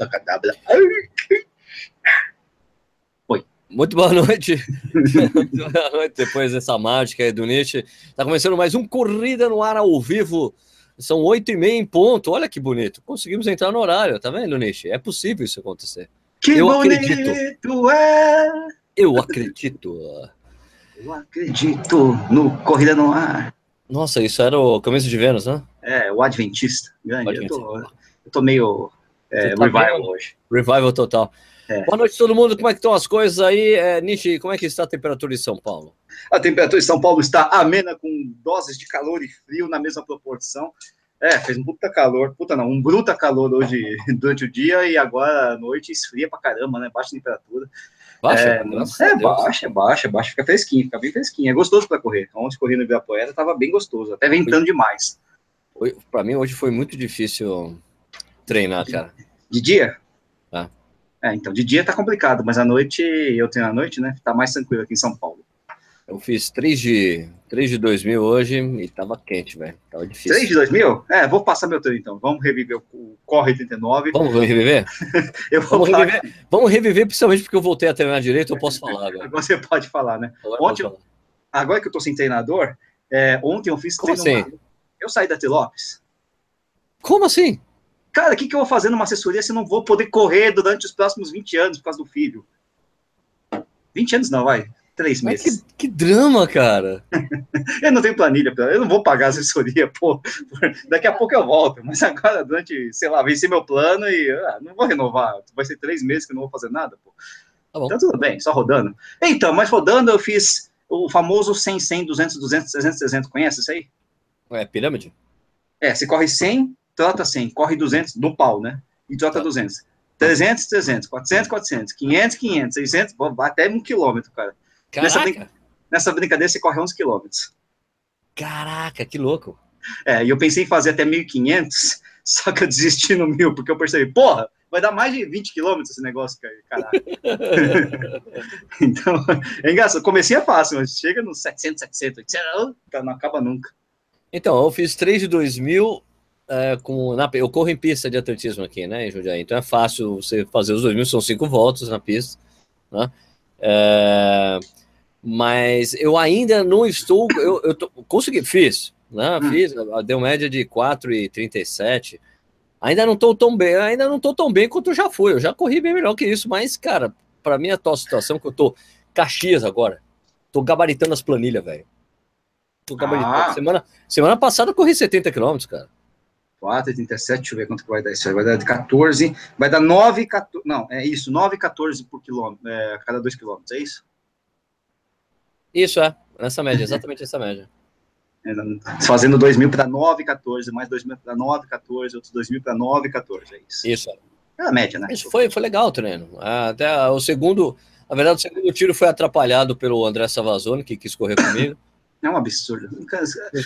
Abacadabra. Muito boa noite. Muito boa noite depois dessa mágica aí do Nietzsche. Tá começando mais um Corrida no Ar ao vivo. São oito e meia em ponto. Olha que bonito. Conseguimos entrar no horário, tá vendo, Nietzsche? É possível isso acontecer. Que Eu bonito acredito. é! Eu acredito. Eu acredito no Corrida no Ar. Nossa, isso era o começo de Vênus, né? É, o Adventista. Grande. O Eu, tô, eu tô meio é, tá revival vendo? hoje. Revival total. É. Boa noite, todo mundo. Como é que estão as coisas aí? É, Nietzsche, como é que está a temperatura em São Paulo? A temperatura em São Paulo está amena, com doses de calor e frio na mesma proporção. É, fez um puta calor, puta não, um bruta calor hoje durante o dia e agora à noite esfria pra caramba, né? Baixa temperatura. Baixa? É, é Deus. baixa, é baixa, é baixa, fica fresquinho, fica bem fresquinho. É gostoso pra correr. Ontem corri no Ibirapuera, tava bem gostoso, até ventando demais. Pra mim, hoje foi muito difícil treinar, cara. De dia? Tá. É, então, de dia tá complicado, mas à noite, eu tenho à noite, né? Tá mais tranquilo aqui em São Paulo. Eu fiz 3 de, 3 de 2000 hoje e tava quente, velho. Tava difícil. 3 de 2000? É, vou passar meu treino então. Vamos reviver o, o Corre 89. Vamos reviver? Eu vou Vamos falar- reviver, vamos reviver, principalmente porque eu voltei a treinar direito, eu posso falar agora. Você pode falar, né? Agora Ontem falar. Agora que eu tô sem treinador, é, ontem eu fiz Como treino. assim? Eu saí da T-Lopes. Como assim? Cara, o que, que eu vou fazer numa assessoria se não vou poder correr durante os próximos 20 anos por causa do filho? 20 anos não, vai. Três Mas meses. que, que drama, cara. Eu não tenho planilha, eu não vou pagar assessoria, pô. Daqui a pouco eu volto, mas agora, durante, sei lá, venci meu plano e ah, não vou renovar. Vai ser três meses que eu não vou fazer nada, pô. Tá bom. Então tudo bem, só rodando. Então, mas rodando eu fiz o famoso 100, 100, 200, 200, 300, 300. Conhece isso aí? É pirâmide? É, você corre 100, trota 100, corre 200 no pau, né? E trota Tá. 200. 300, 300, 400, 400, 500, 500, 600, pô, vai até um quilômetro, cara. Nessa Caraca, Nessa brincadeira você corre 11 quilômetros. caraca, que louco. É, e eu pensei em fazer até 1.500, só que eu desisti no 1.000, porque eu percebi, porra, vai dar mais de 20 quilômetros esse negócio, cara, então, é engraçado, comecei é fácil, mas chega nos 700, 700, 800, tá, não acaba nunca. Então, eu fiz 3 de 2000 é, com, na, eu corro em pista de atletismo aqui, né, em Jundiaí. Então é fácil você fazer os 2000, são cinco voltas na pista, né? É, mas eu ainda não estou, eu, eu tô, consegui, fiz, né? Hum. Fiz, deu média de 4,37. Ainda não estou tão bem, ainda não estou tão bem quanto eu já fui. Eu já corri bem melhor que isso, mas, cara, para mim a atual situação que eu tô Caxias agora, tô gabaritando as planilhas, velho. Tô gabaritando. Ah. Semana, semana passada eu corri 70 km, cara. 4, 37, deixa eu ver quanto que vai dar isso aí. Vai dar de 14, vai dar 9, 14, não, é isso, 9, 14 por quilômetro, é, a cada 2 quilômetros, é isso? Isso é, nessa média, exatamente essa média. É, fazendo 2 mil para 9, 14, mais 2 mil para 9, 14, outros 2 mil para 9, 14, é isso. Isso. É a média, né? Mas foi, foi legal o treino. Até o segundo, na verdade, o segundo tiro foi atrapalhado pelo André Savazone, que quis correr comigo. É um absurdo.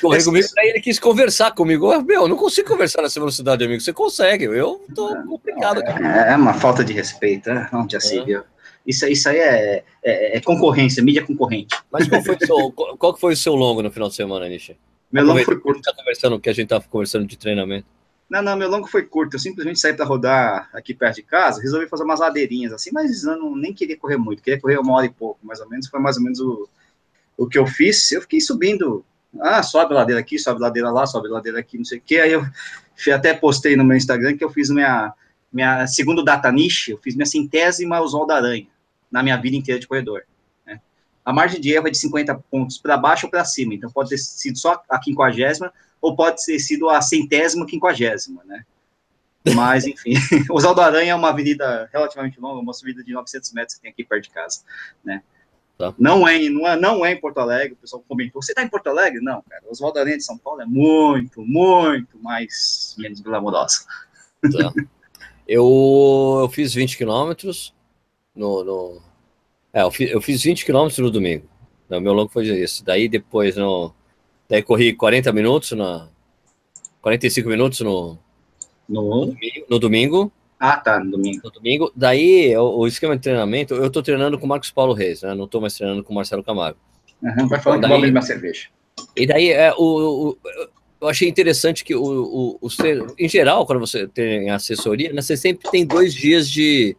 Comigo, ele quis conversar comigo. Eu, Meu, eu não consigo conversar nessa velocidade, amigo. Você consegue, eu tô complicado, cara. É, é uma falta de respeito, né? Onde já se É. viu. Isso, isso aí é, é- é concorrência, mídia concorrente. Mas qual foi, o seu, qual, foi o seu longo no final de semana, Nishi? Meu longo foi curto. tá conversando, que a gente tava conversando de treinamento. Não, não, meu longo foi curto. Eu simplesmente saí para rodar aqui perto de casa, resolvi fazer umas ladeirinhas assim, mas eu não, nem queria correr muito, queria correr uma hora e pouco, mais ou menos. Foi mais ou menos o, o que eu fiz. Eu fiquei subindo. Ah, sobe ladeira aqui, sobe ladeira lá, sobe ladeira aqui, não sei o quê. Aí eu até postei no meu Instagram que eu fiz minha, minha segundo data niche, eu fiz minha centésima Oswaldo Aranha na minha vida inteira de corredor. né? A margem de erro é de 50 pontos para baixo ou para cima, então pode ter sido só a quinquagésima ou pode ter sido a centésima quinquagésima, né? Mas, enfim, Oswaldo Aranha é uma avenida relativamente longa, uma subida de 900 metros que tem aqui perto de casa, né? Tá. Não, é, em- não, é, não é em Porto Alegre, o pessoal comentou, você está em Porto Alegre? Não, cara, Oswaldo Aranha de São Paulo é muito, muito mais, menos glamourosa. Tá. Eu, eu fiz 20 quilômetros no, no. É, eu fiz, eu fiz 20 quilômetros no domingo. O meu longo foi isso. Daí depois no. Daí corri 40 minutos na. 45 minutos no, no, No... domingo, no domingo. Ah, tá, no domingo. No domingo. Daí o, o esquema de treinamento, eu tô treinando com o Marcos Paulo Reis, né? Não tô mais treinando com o Marcelo Camargo. Uhum, vai falando que Daí- abrir minha cerveja. E daí é, o, o- eu achei interessante que o, o, o, em geral, quando você tem assessoria, né, você sempre tem dois dias de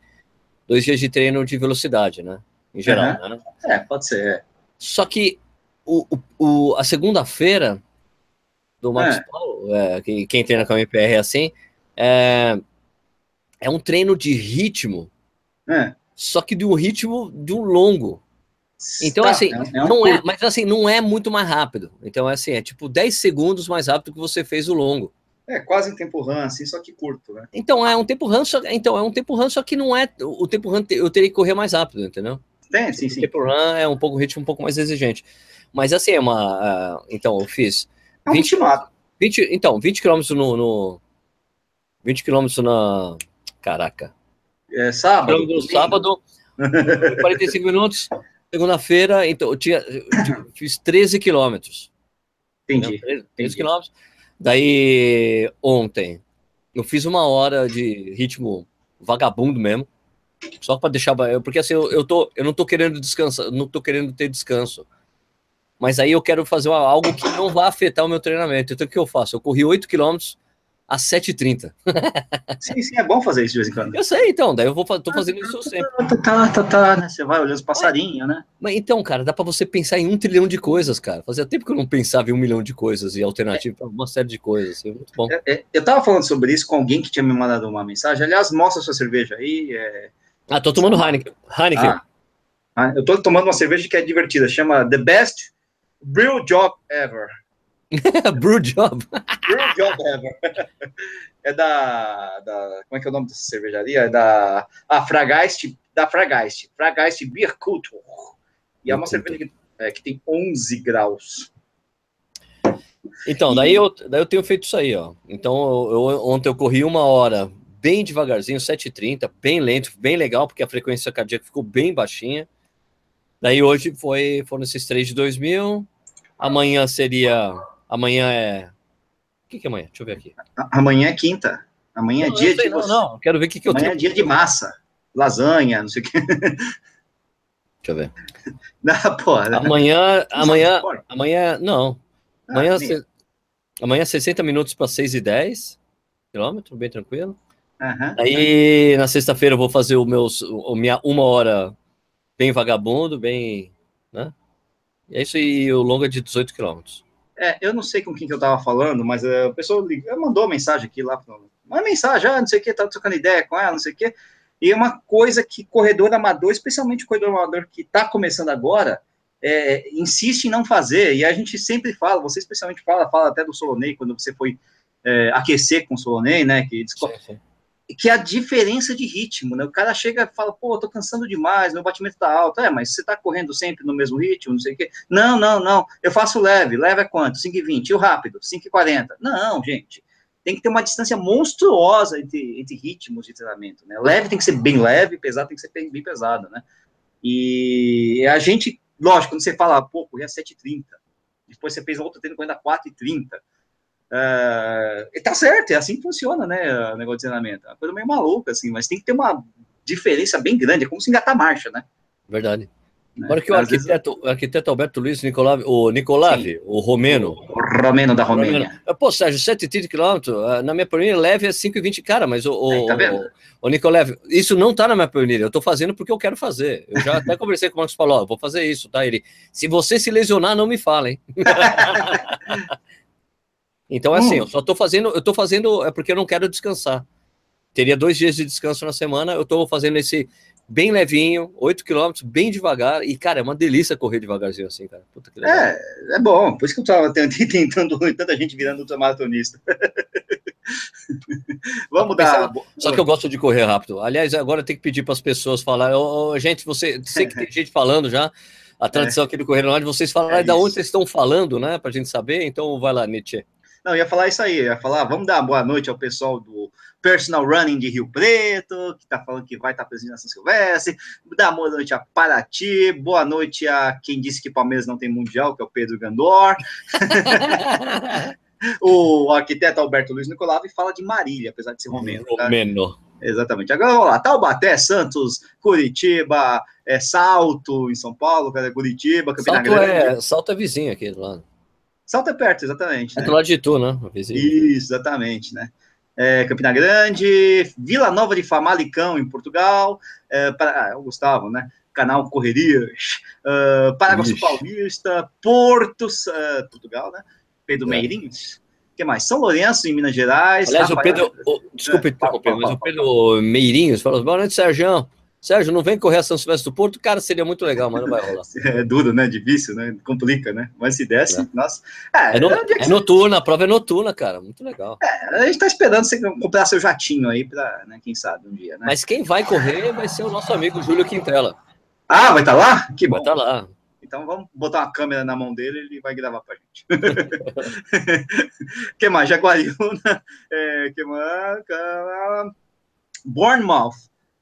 dois dias de treino de velocidade, né? Em geral, uhum. né? É, pode ser. É. Só que o, o, a segunda-feira do Max é. Paulo, é, que, quem treina com a MPR é assim, é, é um treino de ritmo, é. só que de um ritmo de um longo. Então, tá, assim, é, é um não é, mas assim, não é muito mais rápido. Então, é assim, é tipo 10 segundos mais rápido que você fez o longo. É, quase um tempo run, assim, só que curto, né? Então, é um tempo run, só, então, é um tempo run, só que não é. O tempo run eu teria que correr mais rápido, entendeu? Tem, sim, sim. O tempo run é um pouco ritmo um pouco mais exigente. Mas assim, é uma. Uh, então, eu fiz. É um 20, 20, então, 20 km no, no. 20 km na. Caraca. É sábado. No sábado, 45 minutos. Segunda-feira, então, eu, tinha, eu fiz 13 quilômetros. Entendi. 13, 13 quilômetros. Daí, ontem, eu fiz uma hora de ritmo vagabundo mesmo. Só para deixar. Porque assim, eu, eu, tô, eu não tô querendo descansar, não tô querendo ter descanso. Mas aí eu quero fazer algo que não vai afetar o meu treinamento. Então o que eu faço? Eu corri 8 quilômetros às 7h30. sim, sim, é bom fazer isso de vez em quando. Eu sei, então, daí eu vou tô fazendo isso sempre. Tá, tá, tá, tá, né? Você vai olhando os passarinhos, né? Mas então, cara, dá para você pensar em um trilhão de coisas, cara. Fazia tempo que eu não pensava em um milhão de coisas e alternativa para uma série de coisas. Assim, muito bom. É, é, eu tava falando sobre isso com alguém que tinha me mandado uma mensagem. Aliás, mostra sua cerveja aí. É... Ah, tô tomando Heineken. Heineken. Ah, ah, eu tô tomando uma cerveja que é divertida, chama The Best Brew Job Ever. Brew Job. Brew Job Ever. é da, da, Como é que é o nome dessa cervejaria? É da. Ah, Fragaist, da Fragaist. Fragaist Beer Culture. E é uma cerveja que, é, que tem 11 graus. Então, daí, eu, daí eu tenho feito isso aí, ó. Então, eu, eu, ontem eu corri uma hora bem devagarzinho, 7h30, bem lento, bem legal, porque a frequência cardíaca ficou bem baixinha. Daí hoje foi, foram esses três de 2000. Amanhã seria. Amanhã é. O que, que é amanhã? Deixa eu ver aqui. Amanhã é quinta. Amanhã é não, é dia sei, de. Não, não, quero ver o que, que eu amanhã tenho. Amanhã é dia de massa. Lasanha, não sei o que. Deixa eu ver. Não, pô, amanhã. Amanhã. Amanhã. Não. Ah, amanhã, ah, amanhã 60 minutos para 6 e 10 quilômetro, bem tranquilo. Uhum. Aí na sexta-feira eu vou fazer o meu, o minha uma hora bem vagabundo, bem. Né? E é isso aí, o longo é de 18 quilômetros. É, eu não sei com quem que eu tava falando, mas a pessoa mandou uma mensagem aqui lá, uma mensagem, ah, não sei o que, tá trocando ideia com ela, não sei o que. E é uma coisa que corredor amador, especialmente corredor amador que está começando agora, é, insiste em não fazer. E a gente sempre fala, você especialmente fala, fala até do Solonei, quando você foi é, aquecer com o Solonei, né? Que sim, sim que é a diferença de ritmo, né? O cara chega e fala, pô, tô cansando demais, meu batimento tá alto. É, mas você tá correndo sempre no mesmo ritmo, não sei o quê. Não, não, não. Eu faço leve. Leve é quanto? 5,20. E o rápido? 5,40. Não, gente. Tem que ter uma distância monstruosa entre, entre ritmos de treinamento, né? Leve tem que ser bem leve, pesado tem que ser bem, bem pesado, né? E a gente, lógico, quando você fala, pô, corri a 7,30, depois você fez outro treino correndo a 4,30, Uh, e tá certo, é assim que funciona, né, o negócio de treinamento. É uma coisa meio maluca, assim, mas tem que ter uma diferença bem grande, é como se engatar marcha, né? Verdade. Né? Agora que o arquiteto, vezes... o arquiteto Alberto Luiz Nicolave, o Nicolave, o romeno. O romeno da Romênia. Pô, Sérgio, 130 quilômetros, ah, na minha planilha leve é 5,20. Cara, mas o, o, tá o, o Nicolave, isso não tá na minha planilha, eu tô fazendo porque eu quero fazer. Eu já até conversei com o Marcos Paulo, ó, vou fazer isso, tá? Ele, se você se lesionar, não me fala, hein? Então, é assim, hum. eu só tô fazendo, eu tô fazendo, é porque eu não quero descansar. Teria dois dias de descanso na semana, eu tô fazendo esse bem levinho, 8 quilômetros, bem devagar, e, cara, é uma delícia correr devagarzinho assim, cara. Puta que legal. É, é bom, por isso que eu tava tentando, tanta gente virando ultramaratonista. Vamos dar. Só que eu gosto de correr rápido. Aliás, agora tem que pedir para as pessoas falar. Oh, gente, você sei que tem gente falando já. A tradição é. aqui do Correio Online, vocês falarem é da onde vocês estão falando, né? Para a gente saber. Então, vai lá, Nietzsche. Não, ia falar isso aí, ia falar, vamos dar boa noite ao pessoal do Personal Running de Rio Preto, que está falando que vai estar tá presente na São Silvestre, dar boa noite a Paraty, boa noite a quem disse que Palmeiras não tem Mundial, que é o Pedro Gandor. o arquiteto Alberto Luiz Nicolau fala de Marília, apesar de ser romeno. Tá? Romeno. Exatamente. Agora vamos lá. Taubaté, Santos, Curitiba, é, Salto, em São Paulo, Curitiba, Campina Salto Grande. É, Salto é vizinho aqui do lado. Salto é perto, exatamente. É do lado de tu, né? Isso, exatamente, né? É, Campina Grande, Vila Nova de Famalicão, em Portugal, é, para, ah, o Gustavo, né? Canal Correrias, uh, Paraguaçu Paulista, Porto, uh, Portugal, né? Pedro é. Meirinhos, que mais? São Lourenço, em Minas Gerais. Aliás, Rafael... o Pedro, o, desculpe, é, mas o Pedro Meirinhos falou: boa noite, Sérgio. Sérgio, não vem correr a São Silvestre do Porto? Cara, seria muito legal, mas não vai rolar. É duro, né? Difícil, né? Complica, né? Mas se desse, é. nossa. É, é, no, é, é noturna, a prova é noturna, cara. Muito legal. É, a gente tá esperando você comprar seu jatinho aí pra, né, quem sabe, um dia, né? Mas quem vai correr vai ser o nosso amigo Júlio Quintela. Ah, vai estar tá lá? Que bom. Vai estar tá lá. Então vamos botar uma câmera na mão dele, ele vai gravar pra gente. que mais? Jaguariúna, é, que mais? Bournemouth,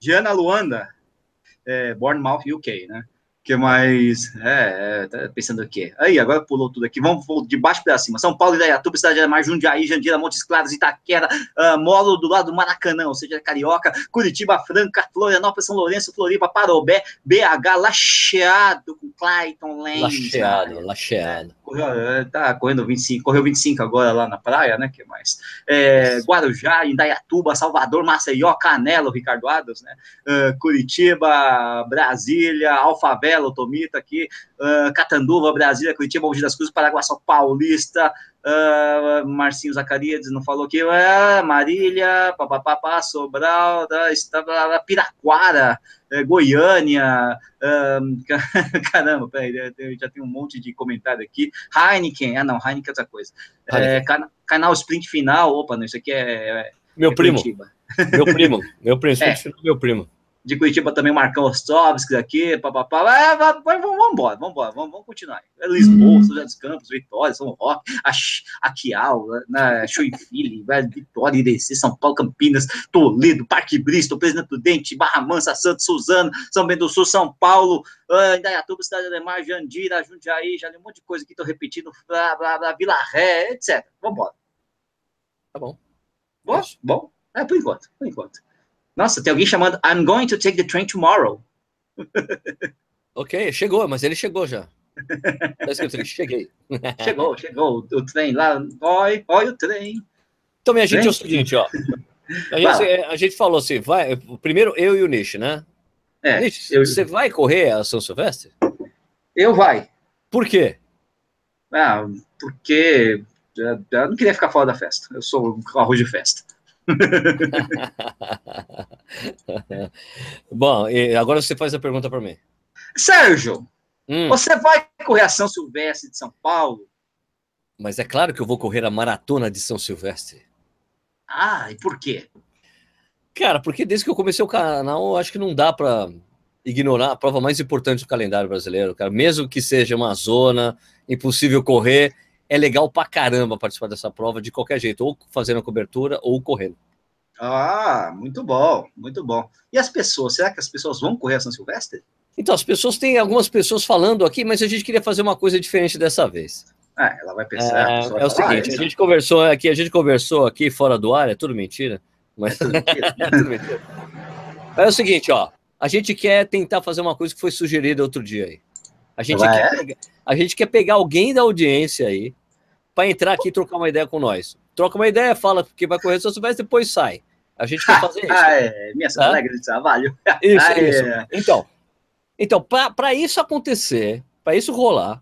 Diana Luanda, é, Bournemouth, UK, né? que mais? É, é tá pensando o quê? Aí, agora pulou tudo aqui. Vamos de baixo para cima. São Paulo, Idaiatuba, Cidade de Jundiaí, Jandira, Montes Claros, Itaquera, uh, Molo do lado do Maracanã, ou seja, Carioca, Curitiba, Franca, Florianópolis, São Lourenço, Floripa, Parobé, BH, Lacheado, com Clayton, Lens. Lacheado, Lacheado. Correu, é, tá correndo 25, correu 25 agora lá na praia, né? que mais? É, Guarujá, Indaiatuba, Salvador, Maceió, Canelo, Ricardo Adas, né? Uh, Curitiba, Brasília, Belo, Tomita aqui, uh, Catanduva, Brasília, Curitiba, Mogi das Cruzes, Paraguaçu Paulista, uh, Marcinho Zacarias não falou aqui, uh, Marília, papapá, Sobral, da, Piraquara, uh, Goiânia, caramba, peraí, já tem um monte de comentário aqui, Heineken, ah não, Heineken é outra coisa, é, can, canal Sprint Final, opa, não, isso aqui é... é meu é primo, meu primo, meu primo, é. meu primo de Curitiba também Marcão Ostrovski aqui, papapá. É, vamos, vamos embora, vamos embora, vamos, vamos continuar. É Lisboa, São José dos Campos, Vitória, São Roque, Aquial, né, Joinville, Vitória, Irecê, São Paulo, Campinas, Toledo, Parque Bristol, Presidente Prudente, Barra Mansa, Santos, Suzano, São Bento do Sul, São Paulo, uh, Indaiatuba, Cidade Ademar, Jandira, Jundiaí, já li um monte de coisa aqui, tô repetindo, blá, blá, blá, Vila Ré, etc. Vamos embora. Tá bom. Bom? Bom? É, por enquanto, por enquanto. Nossa, tem alguém chamando I'm going to take the train tomorrow. ok, chegou, mas ele chegou já. Tá cheguei. chegou, chegou o trem lá. Oi, oi o trem. Então, minha gente, trem? é o seguinte, ó. A gente, a gente, falou assim, vai. Primeiro eu e o Nish, né? É. Nish, eu... você vai correr a São Silvestre? Eu vai. Por quê? Ah, porque eu não queria ficar fora da festa. Eu sou arroz de festa. Bom, agora você faz a pergunta para mim. Sérgio, hum. você vai correr a São Silvestre de São Paulo? Mas é claro que eu vou correr a maratona de São Silvestre. Ah, e por quê? Cara, porque desde que eu comecei o canal, eu acho que não dá para ignorar a prova mais importante do calendário brasileiro, cara. Mesmo que seja uma zona impossível correr, é legal pra caramba participar dessa prova de qualquer jeito, ou fazendo a cobertura ou correndo. Ah, muito bom, muito bom. E as pessoas, será que as pessoas vão correr a São Silvestre? Então, as pessoas têm algumas pessoas falando aqui, mas a gente queria fazer uma coisa diferente dessa vez. Ah, ela vai pensar. É, vai é o seguinte, ah, a gente conversou aqui, a gente conversou aqui fora do ar, é tudo mentira, mas é tudo mentira. é, tudo mentira. é o seguinte, ó, a gente quer tentar fazer uma coisa que foi sugerida outro dia aí. A gente, quer, pegar, a gente quer pegar alguém da audiência aí para entrar aqui e trocar uma ideia com nós. Troca uma ideia, fala que vai correr São Silvestre, depois sai. A gente quer fazer isso. ah, é. Minha tá? de trabalho. Isso, ah, isso. É. Então, então para isso acontecer, para isso rolar,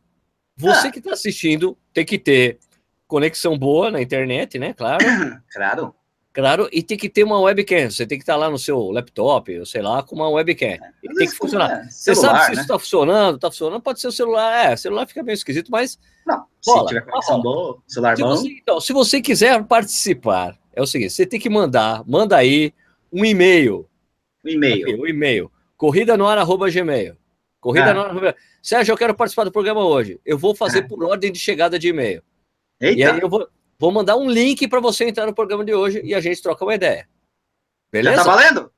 você ah. que está assistindo tem que ter conexão boa na internet, né? Claro. Claro. Claro, e tem que ter uma webcam. Você tem que estar lá no seu laptop, ou sei lá, com uma webcam. É, e tem que funcionar. É, você sabe se né? isso está funcionando, está funcionando. Pode ser o celular. É, o celular fica meio esquisito, mas. Não, bola, se tiver conexão boa, celular se bom. Você, então, se você quiser participar, é o seguinte: você tem que mandar, manda aí um e-mail. Um e-mail. Um e-mail. Corrida no ar, arroba gmail. Corrida ah. no ar, arroba... Sérgio, eu quero participar do programa hoje. Eu vou fazer ah. por ordem de chegada de e-mail. Eita. E aí eu vou Vou mandar um link para você entrar no programa de hoje e a gente troca uma ideia. Beleza? Já tá valendo?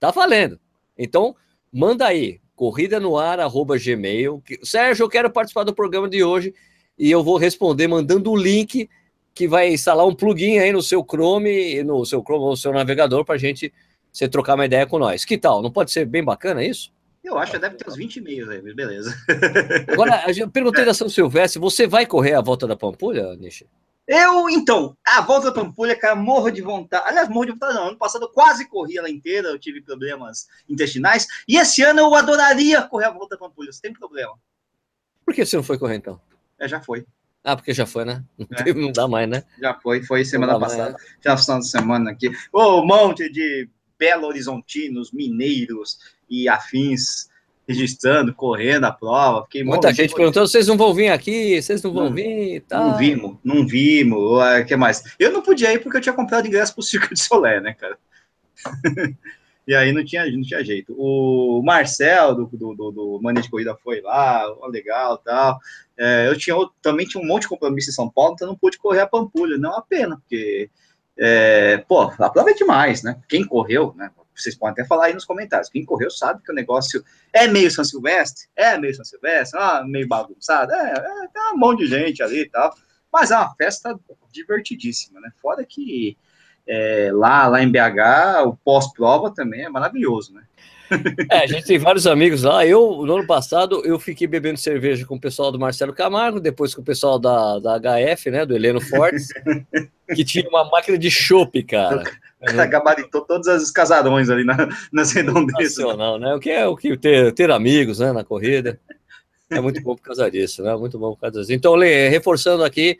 Tá valendo. Então, manda aí, corrida no ar, arroba gmail. Sérgio, eu quero participar do programa de hoje e eu vou responder mandando o link que vai instalar um plugin aí no seu Chrome, no seu Chrome ou no seu navegador para a gente você trocar uma ideia com nós. Que tal? Não pode ser bem bacana isso? Eu acho que deve ter uns 20 e-mails aí, mas beleza. Agora, eu perguntei da São Silvestre, você vai correr a volta da Pampulha, Nishi? Eu, então, a volta da Pampulha, cara, morro de vontade. Aliás, morro de vontade não. Ano passado eu quase corri ela inteira, eu tive problemas intestinais. E esse ano eu adoraria correr a volta da Pampulha, sem problema. Por que você não foi correr então? É, já foi. Ah, porque já foi, né? Não, É. não dá mais, né? Já foi, foi semana passada. mais, Final final de semana aqui. Ô, um monte de Belo Horizontinos, mineiros e afins registrando, correndo a prova. Fiquei Muita gente perguntando, vocês não vão vir aqui, vocês não vão Não, vir e tal. Não vimos, não vimos. O que mais? Eu não podia ir porque eu tinha comprado ingresso pro Circo de Solé, né, cara? e aí não tinha, não tinha jeito. O Marcel, do, do, do, do Mania de Corrida, foi lá, ó, legal tal. É, eu tinha também tinha um monte de compromisso em São Paulo, então não pude correr a Pampulha. Não é uma pena, porque, é, pô, a prova é demais, né? Quem correu, né? Vocês podem até falar aí nos comentários. Quem correu sabe que o negócio é meio São Silvestre, é meio São Silvestre, ah, meio bagunçado, é, é, tem um monte de gente ali e tal. Mas é uma festa divertidíssima, né? Fora que é, lá, lá em BH, o pós-prova também é maravilhoso, né? É, a gente tem vários amigos lá. Eu, no ano passado, eu fiquei bebendo cerveja com o pessoal do Marcelo Camargo, depois com o pessoal da, da HF, né, do Heleno Fortes, que tinha uma máquina de chopp, cara. Gabaritou todos os casarões ali na, nas redondezas. Sensacional, né? O que é o que ter, ter amigos, né, na corrida. É muito bom por causa disso, né? Muito bom por causa disso. Então, Lê, reforçando aqui,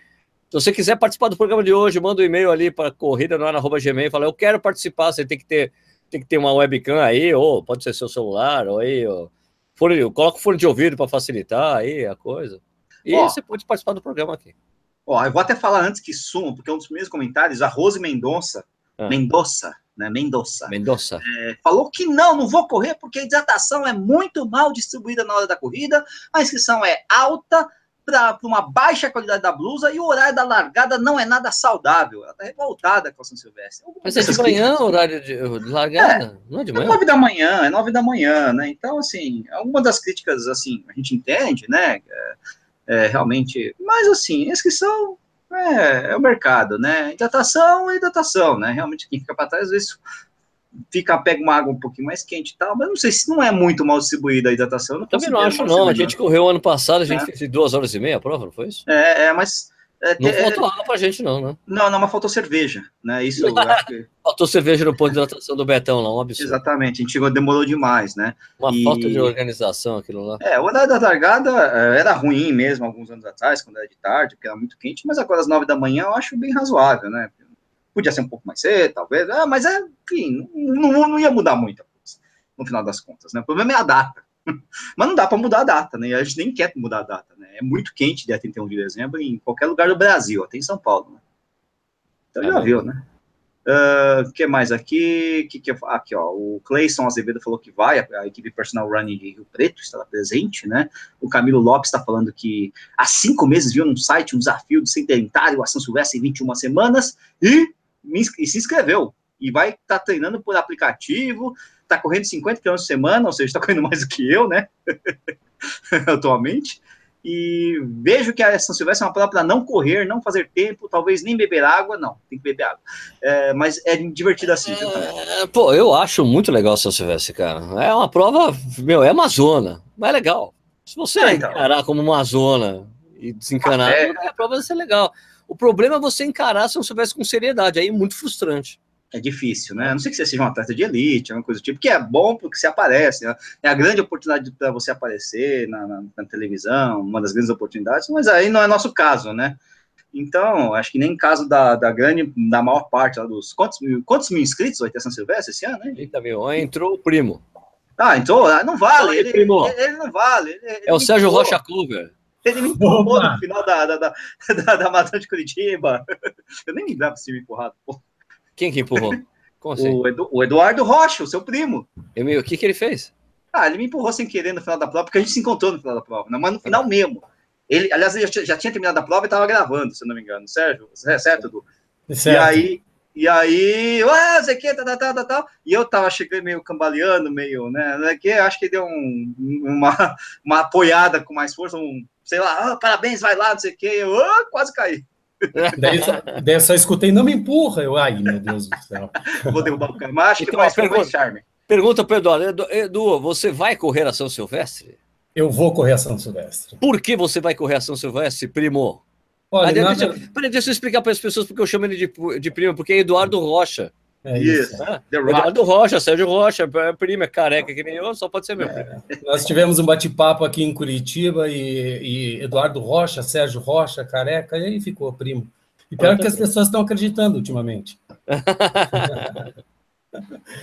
se você quiser participar do programa de hoje, manda um e-mail ali para corrida no gmail, fala, eu quero participar, você tem que ter tem que ter uma webcam aí, ou pode ser seu celular, ou aí, ou, fone, coloca o fone de ouvido para facilitar aí a coisa. E Ó. você pode participar do programa aqui. Ó, eu vou até falar antes que sumam, porque é um dos primeiros comentários, a Rose Mendonça, Ah. Mendonça, né? Mendonça. Mendonça. É, falou que não, não vou correr porque a hidratação é muito mal distribuída na hora da corrida, a inscrição é alta para uma baixa qualidade da blusa e o horário da largada não é nada saudável. Ela tá revoltada com a São Silvestre. Algumas Mas é de manhã, horário de, de largada? Não é de É manhã? nove da manhã, é nove da manhã, né? Então, assim, alguma das críticas, assim, a gente entende, né? É, é, realmente, mas assim, inscrição é, é o mercado, né? Hidratação é hidratação, né? Realmente quem fica para trás, às vezes fica, pega uma água um pouquinho mais quente e tal, mas não sei se não é muito mal distribuída a hidratação. eu Também não acho, não. A gente correu ano passado, a gente É. fez duas horas e meia a prova, não foi isso? É, é, mas. é, Não é, faltou água pra gente, não, né? não, não, mas faltou cerveja, né? Isso eu acho que. Faltou cerveja no ponto de hidratação do Betão lá, um absurdo. Exatamente, a gente chegou, demorou demais, né? Uma E- falta de organização aquilo lá. É, o horário da largada eh, era ruim mesmo alguns anos atrás, quando era de tarde, porque era muito quente, mas agora às nove da manhã eu acho bem razoável, né? Podia ser um pouco mais cedo, talvez, ah, mas é, enfim, não, não- não ia mudar muita coisa, no final das contas, né? O problema é a data. Mas não dá para mudar a data, né? A gente nem quer mudar a data, né? É muito quente dia 31 de dezembro em qualquer lugar do Brasil, até em São Paulo, né? Então É já viu, né? O que mais aqui? Que que eu- aqui, ó. O Cleison Azevedo falou que vai, a, a equipe personal running de Rio Preto estará presente, né? O Camilo Lopes está falando que há cinco meses viu num site um desafio do centenário a São Silvestre em 21 semanas e, e se inscreveu. E vai estar treinando por aplicativo, está correndo 50 km por semana, ou seja, está correndo mais do que eu, né? Atualmente. E vejo que a São Silvestre é uma prova para não correr, não fazer tempo, talvez nem beber água, não, tem que beber água. É, mas é divertido assim? É, pô, eu acho muito legal São Silvestre, cara. É uma prova, meu, é uma zona, mas é legal. Se você É, então. encarar como uma zona e desencanar, É. a prova vai ser legal. O problema é você encarar São Silvestre com seriedade, aí é muito frustrante. É difícil, né? A não sei que você seja um atleta de elite, alguma coisa do tipo, que é bom porque você aparece, né? é a grande oportunidade para você aparecer na, na- na televisão, uma das grandes oportunidades, mas aí não é nosso caso, né? Então, acho que nem caso da, da grande, da maior parte lá dos. Quantos mil, quantos mil inscritos vai ter São Silvestre esse ano? Eita, meu, aí entrou o primo. Ah, ah, não vale, ele, primo. ele, ele não vale. ele- É o Sérgio empurrou, Rocha Kluber. Ele me empurrou Opa. no final da, da, da, da, da Maratona de Curitiba. Eu nem lembrava se me empurrado. pô. Quem que empurrou? Como assim? O, Edu- o Eduardo Rocha, o seu primo. Eu me- o que que ele fez? Ah, ele me empurrou sem querer no final da prova, porque a gente se encontrou no final da prova, né? mas no final mesmo. Ele, aliás, ele já, tinha- já tinha terminado a prova e estava gravando, se eu não me engano, Sérgio? É certo, Edu? Certo. E aí, e aí, ué, sei que, tal, tal, tal, tal, tal, e eu tava chegando meio cambaleando, meio, né, né, que acho que deu um, uma, uma apoiada com mais força, um, sei lá, ah, parabéns, vai lá, não sei o que, eu ah, quase caí, Daí, só- daí eu só escutei, não me empurra. Eu, ai, meu Deus do céu. vou derrubar o cara, mas acho que Então, mais a foi pergunta- charme. Pergunta para Eduardo. Edu, Edu, você vai correr a São Silvestre? Eu vou correr a São Silvestre. Por que você vai correr a São Silvestre, primo? Olha, deixa, peraí, deixa eu explicar para as pessoas porque eu chamo ele de, de primo, porque é Eduardo Rocha. É isso. Ah, Eduardo Rocha, Sérgio Rocha, é primo, é careca que nem eu, só pode ser meu é, Nós tivemos um bate-papo aqui em Curitiba e, e, Eduardo Rocha, Sérgio Rocha, careca, e aí ficou primo. E pior que as pessoas estão acreditando ultimamente.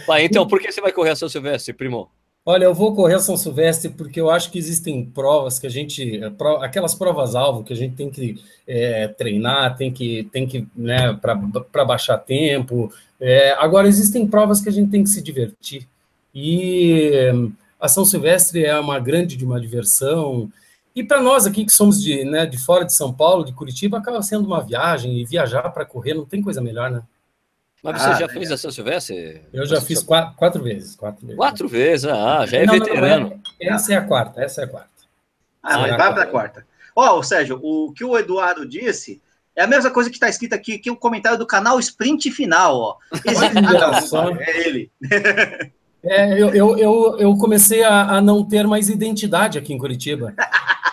Vai, então, por que você vai correr a São Silvestre, primo? Olha, eu vou correr a São Silvestre porque eu acho que existem provas que a gente, aquelas provas-alvo que a gente tem que é, treinar, tem que, tem que, né, para baixar tempo. É, agora, existem provas que a gente tem que se divertir. E a São Silvestre é uma grande de uma diversão. E para nós aqui que somos de, né, de fora de São Paulo, de Curitiba, acaba sendo uma viagem e viajar para correr não tem coisa melhor, né? Mas você ah, já fez a São Silvestre? Eu já fiz quatro, quatro, vezes, quatro vezes. Quatro vezes, ah, já é não, veterano. Não, essa é a quarta, essa é a quarta. Ah, mas vai para a quarta. Ó, oh, Sérgio, o que o Eduardo disse é a mesma coisa que está escrito aqui, que o comentário do canal Sprint Final, ó. Esse é ele. É, eu, eu, eu, eu comecei a, a, não ter mais identidade aqui em Curitiba.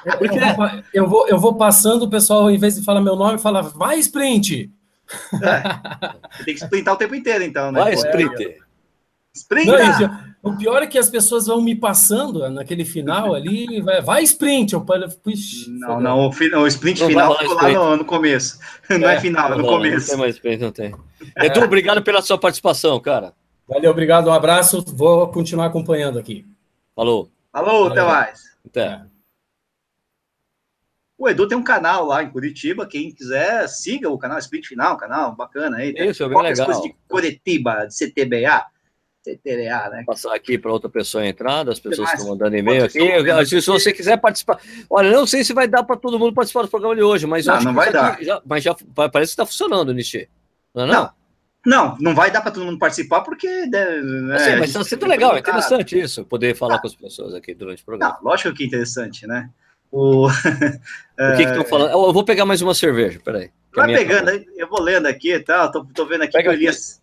Eu, eu, vou, eu, vou, eu vou passando, o pessoal, em vez de falar meu nome, fala, vai Sprint! É. Tem que sprintar o tempo inteiro, então, né? Vai, sprinter. Sprinta! o pior é que as pessoas vão me passando naquele final ali, vai, vai sprint. Eu, puxa, não, não, o, o sprint não final ficou lá no, no, começo. Não é, é final, é no começo. Não tem mais sprint, não tem. É. Edu, obrigado pela sua participação, cara. Valeu, obrigado, um abraço. Vou continuar acompanhando aqui. Falou. Falou, Valeu. até mais. Até. O Edu tem um canal lá em Curitiba, quem quiser, siga o canal Split Final, canal bacana aí. Isso, é bem legal. coisas de Curitiba, de CTBA, CTBA, né? Passar aqui para outra pessoa entrar, as pessoas estão mandando e-mail aqui. Se, você quiser participar. Olha, não sei se vai dar para todo mundo participar do programa de hoje, mas não, não vai dar. Já, mas já parece que está funcionando, Nishi. Não, é não? não. Não, não vai dar para todo mundo participar porque. Né, sei, mas está sendo legal, é interessante isso, poder falar ah. com as pessoas aqui durante o programa. Não, lógico que é interessante, né? O, o que estão falando? Eu vou pegar mais uma cerveja, peraí. Vai pegando, tá... eu vou lendo aqui e tá? tal, tô, tô vendo aqui pega que Elias...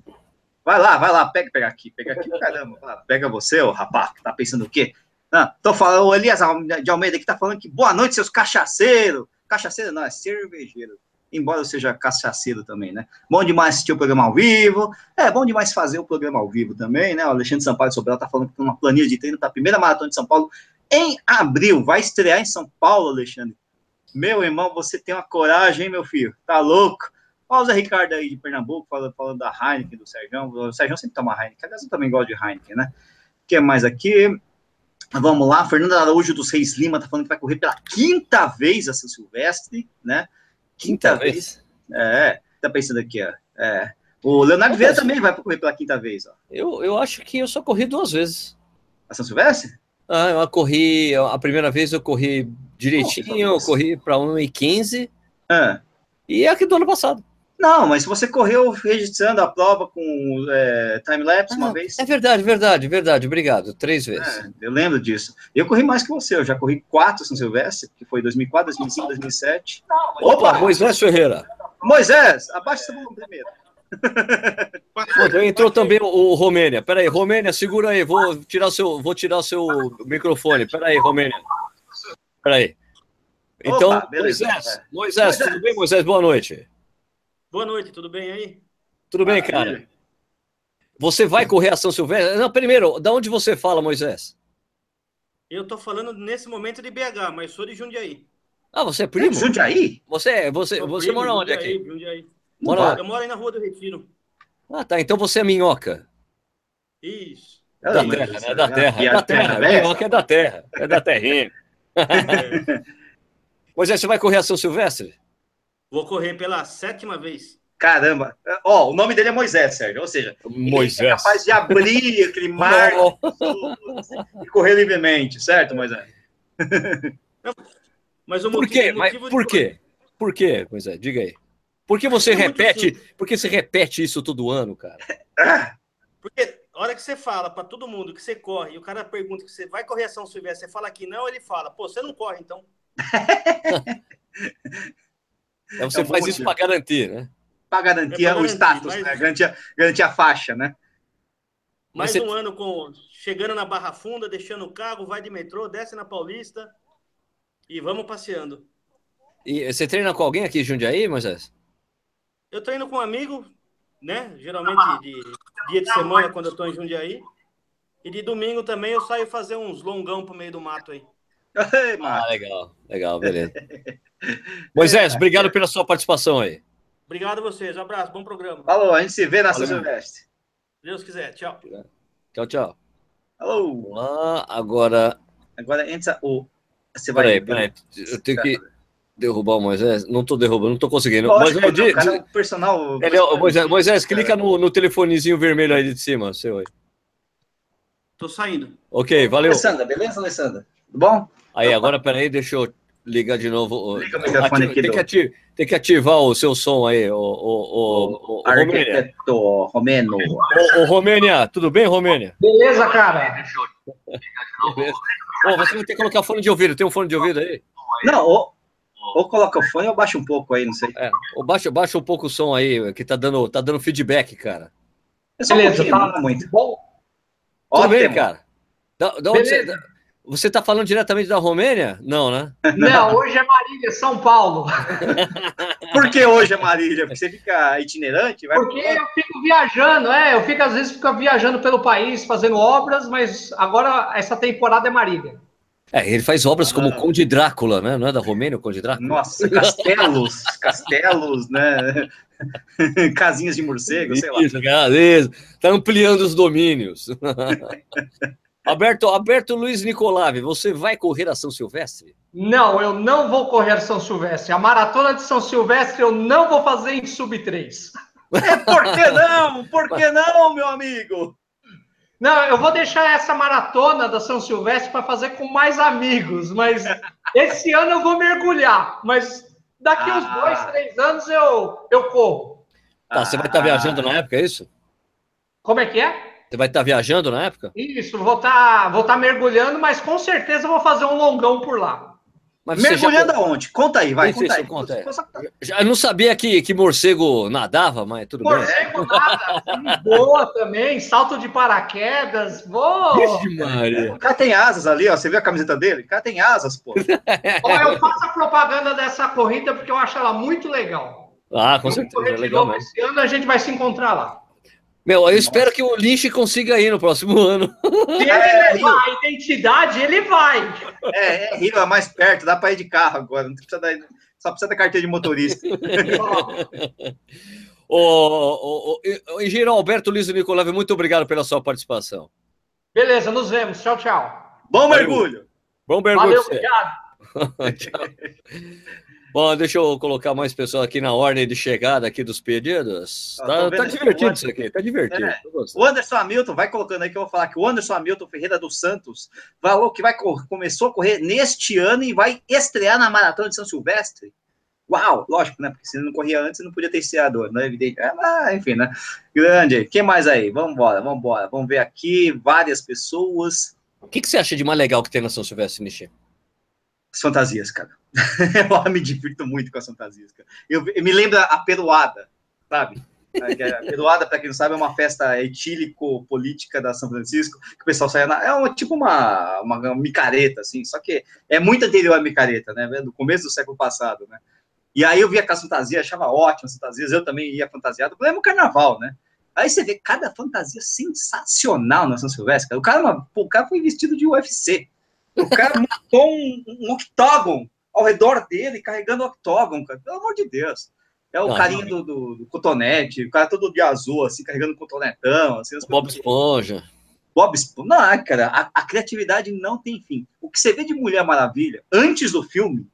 Vai lá, vai lá, pega, pega aqui, pega aqui, caramba, pega você, ô rapaz, que tá pensando o quê? Não, tô falando, o Elias de Almeida aqui tá falando que boa noite, seus cachaceiros. Cachaceiro não, é cervejeiro. Embora eu seja cachaceiro também, né? Bom demais assistir o programa ao vivo. É bom demais fazer o programa ao vivo também, né? O Alexandre Sampaio Sobral tá falando que tem uma planilha de treino para a primeira maratona de São Paulo em abril. Vai estrear em São Paulo, Alexandre. Meu irmão, você tem uma coragem, hein, meu filho? Tá louco? Zé Ricardo aí de Pernambuco falando, falando da Heineken, do Sérgio. O Sérgio sempre toma Heineken. Aliás, eu também gosto de Heineken, né? O que mais aqui? Vamos lá, Fernando Araújo dos Reis Lima tá falando que vai correr pela quinta vez a São Silvestre, né? Quinta, quinta vez. vez. É, tá pensando aqui, ó. É. O Leonardo Vieira também vai correr pela quinta vez, ó. Eu, eu acho que eu só corri duas vezes. A São Silvestre? Ah, eu corri, a primeira vez eu corri direitinho, eu corri para 1,15. Ah. E é aqui do ano passado. Não, mas você correu registrando a prova com é, time-lapse ah, uma vez. É verdade, verdade, verdade. Obrigado. Três vezes. É, eu lembro disso. Eu corri mais que você. Eu já corri quatro São Silvestre, que foi 2004, 2005, 2007. Opa, Moisés Ferreira. Moisés, abaixa esse volume primeiro. Pô, entrou também o, Romênia. Peraí, Romênia, segura aí. Vou tirar seu, vou tirar seu microfone. Peraí, Romênia. Peraí. Então, Opa, Moisés, é. Moisés, tudo bem, Moisés? Boa noite. Boa noite, tudo bem aí? Tudo bem, cara? Você vai correr a São Silvestre? Não, primeiro, da onde você fala, Moisés? Eu tô falando nesse momento de BH, mas sou de Jundiaí. Ah, você é primo? Jundiaí? Você, você, você primo, mora onde Jundiaí, aqui? Jundiaí. Mora... Eu moro aí na Rua do Retiro. Ah, tá. Então você é minhoca. Isso. Da terra, né? Da terra. É da terra. Minhoca é da terra. É da terrinha. Pois é, você vai correr a São Silvestre? Vou correr pela sétima vez. Caramba. Ó, oh, o nome dele é Moisés, Sérgio. Ou seja, Moisés. é capaz de abrir aquele mar e correr livremente, certo, Moisés? Mas o motivo, por quê? Mas, por quê? Por quê, Moisés? Diga aí. Por que você é repete? Por que você repete isso todo ano, cara? Porque a hora que você fala para todo mundo que você corre e o cara pergunta que você vai correr a São Silvestre, você fala que não, ele fala, pô, você não corre então. então você é faz isso para garantir, né? Para garantir é o status, mas... né? Garantir, garantir a faixa, né? Mais Mas um você- ano com chegando na Barra Funda, deixando o carro, vai de metrô, desce na Paulista e vamos passeando. E você treina com alguém aqui Jundiaí, Moisés? Eu tô indo com um amigo, né? Geralmente de dia de semana quando eu tô em Jundiaí. E de domingo também eu saio fazer uns longão pro meio do mato aí. Ah, legal, legal, beleza. Moisés, obrigado pela sua participação aí. Obrigado a vocês, um abraço, bom programa. Falou, a gente se vê na São. Silvestre. Se Deus quiser, tchau. Tchau, tchau. Alô. Vamos lá, agora. Agora entra o. Você vai. Peraí, peraí. Eu tenho que derrubar o Moisés. Não tô derrubando, não tô conseguindo. Lógico, Moisés, não, cara, o personal. ele é o- Moisés, Moisés, clica no, no telefonezinho vermelho aí de cima, seu aí. Tô saindo. Ok, valeu. Alessandra, beleza, Alessandra? Tudo bom? Aí, agora, peraí, deixa eu ligar de novo. o- Liga o microfone Ativa- aqui tem, do- que ati- tem que ativar o seu som aí, o, o, o, o, o Romeno. Ô, ô, Romênia, tudo bem, Romênia? Beleza, cara? Beleza. Ô, você vai ter que colocar fone de ouvido. Tem um fone de ouvido aí? Não, ou, ou coloca o fone ou baixa um pouco aí, não sei. É. Ou baixa, baixa um pouco o som aí, que tá dando, tá dando feedback, cara. É só um Beleza, pouquinho, tá não muito. bom? Tudo bem, Ótimo. cara? Da, da onde você, Beleza. você tá falando diretamente da Romênia? Não, né? Não, hoje é Marília, São Paulo. Por que hoje é Marília? Porque você fica itinerante? Vai Porque eu fico viajando, é, eu fico às vezes fico viajando pelo país, fazendo obras, mas agora essa temporada é Marília. É, ele faz obras como Ah. o Conde Drácula, né? Não é da Romênia o Conde Drácula? Nossa, castelos, castelos, né? Casinhas de morcego, sei lá. Isso. Tá ampliando os domínios. Alberto, Alberto Luiz Nicolave, você vai correr a São Silvestre? Não, eu não vou correr São Silvestre. A maratona de São Silvestre eu não vou fazer em sub 3. É, por que não? Por que não, meu amigo? Não, eu vou deixar essa maratona da São Silvestre para fazer com mais amigos, mas esse ano eu vou mergulhar. Mas daqui uns Ah. dois, três anos eu, eu corro. Tá, você vai estar Ah, viajando na época, é isso? Como é que é? Você vai estar viajando na época? Isso, vou estar vou tá mergulhando, mas com certeza eu vou fazer um longão por lá. Mas Mergulhando já... aonde? Conta aí, vai, conta aí. conta aí. Eu não sabia que, que morcego nadava, mas tudo bem. Morcego nada, boa também, salto de paraquedas, vou. Vixe, Maria. O cara tem asas ali, ó. Você viu a camiseta dele? O cara tem asas, pô. Ó, eu faço a propaganda dessa corrida porque eu acho ela muito legal. Ah, com Eu certeza, correr é de legal. Esse ano a gente vai se encontrar lá. Meu, eu espero que o Lynch consiga ir no próximo ano. Se ele É, levar a identidade, ele vai. É, é Rio é mais perto, dá pra ir de carro agora. Não precisa da, só precisa da carteira de motorista. Ô, ô, ô, engenheiro Alberto Luiz Nicolave, muito obrigado pela sua participação. Beleza, nos vemos. Tchau, tchau. Bom mergulho! Bom mergulho. Valeu, obrigado. Tchau. Bom, deixa eu colocar mais pessoas aqui na ordem de chegada aqui dos pedidos. Ah, Tá, tá divertido isso aqui, tá divertido. É. O Anderson Hamilton, vai colocando aí que eu vou falar que o Anderson Hamilton Ferreira dos Santos falou que vai começou a correr neste ano e vai estrear na Maratona de São Silvestre. Uau, lógico, né? Porque se ele não corria antes, não podia ter estreador, né? Evidente. É, mas, enfim, né? Grande. Quem mais aí? Vamos embora, vamos embora. Vamos ver aqui várias pessoas. O que, que você acha de mais legal que tem na São Silvestre, Nishi? As fantasias, cara. eu me divirto muito com as fantasias, cara. Eu, eu me lembra a peruada, sabe? A peruada, para quem não sabe, é uma festa etílico-política da São Francisco, que o pessoal sai na. É uma, tipo uma, uma, micareta, assim, só que é muito anterior à micareta, né? Do começo do século passado, né? E aí eu via aquelas fantasias, achava ótimas fantasias, eu também ia fantasiado, eu lembro o carnaval, né? Aí você vê cada fantasia sensacional na São Silvestre. O cara, o cara foi vestido de UFC. O cara montou um, um octógon ao redor dele, carregando o octógon, cara. Pelo amor de Deus. É o Não, carinha do, do, do cotonete, o cara todo de azul, assim, carregando um cotonetão, assim, as Bob Esponja. Bob Esponja. Não, é, cara, a, a criatividade não tem fim. O que você vê de Mulher Maravilha antes do filme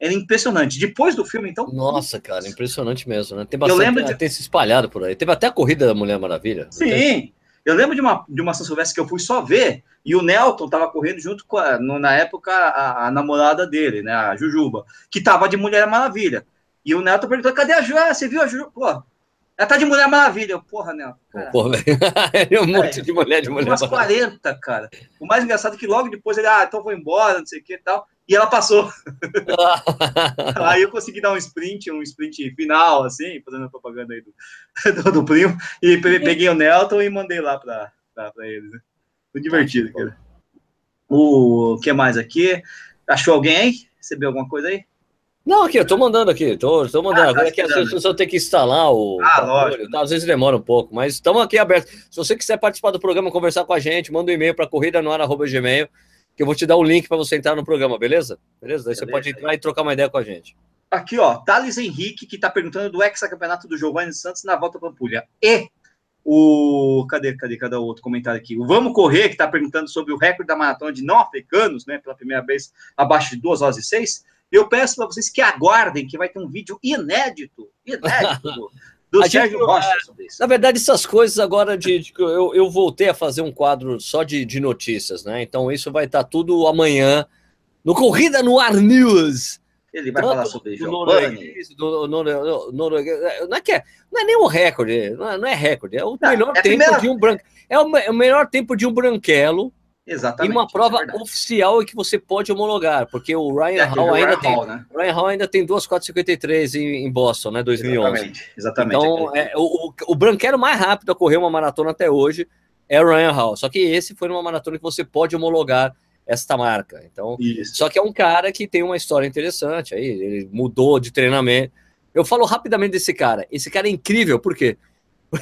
era impressionante. Depois do filme, então. Nossa, cara, impressionante mesmo, né? Tem bastante, lembro de- tem se espalhado por aí. Teve até a corrida da Mulher Maravilha. Sim. Eu lembro de uma, de uma São Silvestre que eu fui só ver, e o Nelton tava correndo junto com, a, no- na época, a, a namorada dele, né, a Jujuba, que tava de Mulher Maravilha. E o Nelton perguntou, cadê a Ju? Ah, você viu a Jujuba? Pô, ela tá de Mulher Maravilha. Porra, Pô, velho. É um monte de mulher de mulher. umas 40, cara. O mais engraçado é que logo depois ele, ah, então vou embora, não sei o que e tal. E ela passou. Aí eu consegui dar um sprint, um sprint final, assim, fazendo a propaganda aí do, do, do primo. E pe- peguei o Nelton e mandei lá pra, para eles. Né? Foi divertido, cara. O que mais aqui? Achou alguém aí? Recebeu alguma coisa aí? Não, aqui, eu tô mandando aqui, tô, tô mandando. Ah, tá Agora que às vezes eu tenho que instalar o. Ah, lógico. Tá, às vezes demora um pouco, mas estamos aqui abertos. Se você quiser participar do programa, conversar com a gente, manda um e-mail para corrida no gmail, que eu vou te dar o um link para você entrar no programa, beleza? Beleza? Daí beleza. você pode entrar e trocar uma ideia com a gente. Aqui, ó, Thales Henrique, que tá perguntando do ex-campeonato do Giovanni Santos na volta Pampulha. E o. Cadê, cadê, cadê o outro comentário aqui? O Vamos Correr, que está perguntando sobre o recorde da maratona de não africanos, né? Pela primeira vez abaixo de 2 horas e 6. Eu peço para vocês que aguardem, que vai ter um vídeo inédito, inédito, do a Sérgio gente, Rocha sobre isso. Na verdade, essas coisas agora de. de eu, eu voltei a fazer um quadro só de, de notícias, né? Então isso vai estar tá tudo amanhã no Corrida no Ar News. Ele vai Tanto falar sobre Giovanni. Do, no, no, no, não, é que é, não é nem um recorde, não é, não é recorde, é o não, melhor é tempo primeira... de um branco. É o, é o melhor tempo de um branquelo Exatamente. E uma prova é oficial que você pode homologar, porque o Ryan é, Hall ainda Ryan tem. Hall, né? Ryan Hall ainda tem 2,453 em, em Boston, né? 2011. Exatamente. Exatamente. Então, é, o, o branqueiro mais rápido a correr uma maratona até hoje é o Ryan Hall. Só que esse foi numa maratona que você pode homologar esta marca. Então, Isso. só que é um cara que tem uma história interessante aí. Ele mudou de treinamento. Eu falo rapidamente desse cara. Esse cara é incrível, por quê?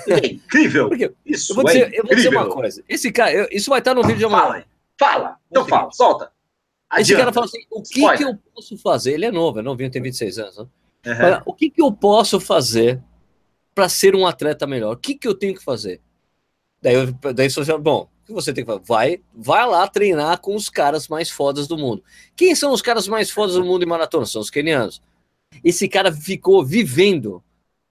É incrível. Porque, isso eu vou, dizer, é eu vou dizer uma coisa. Esse cara, eu, isso vai estar no vídeo de amanhã. Fala, fala. Então fala, solta. Adianta. Esse cara fala assim: o que, que eu posso fazer? Ele é novo, é novinho, tem 26 anos. Né? Uhum. Fala, o que, que eu posso fazer para ser um atleta melhor? O que, que eu tenho que fazer? Daí, eu, daí você fala, bom, o que você tem que fazer? Vai, vai lá treinar com os caras mais fodas do mundo. Quem são os caras mais fodas do mundo em maratona? São os kenianos. Esse cara ficou vivendo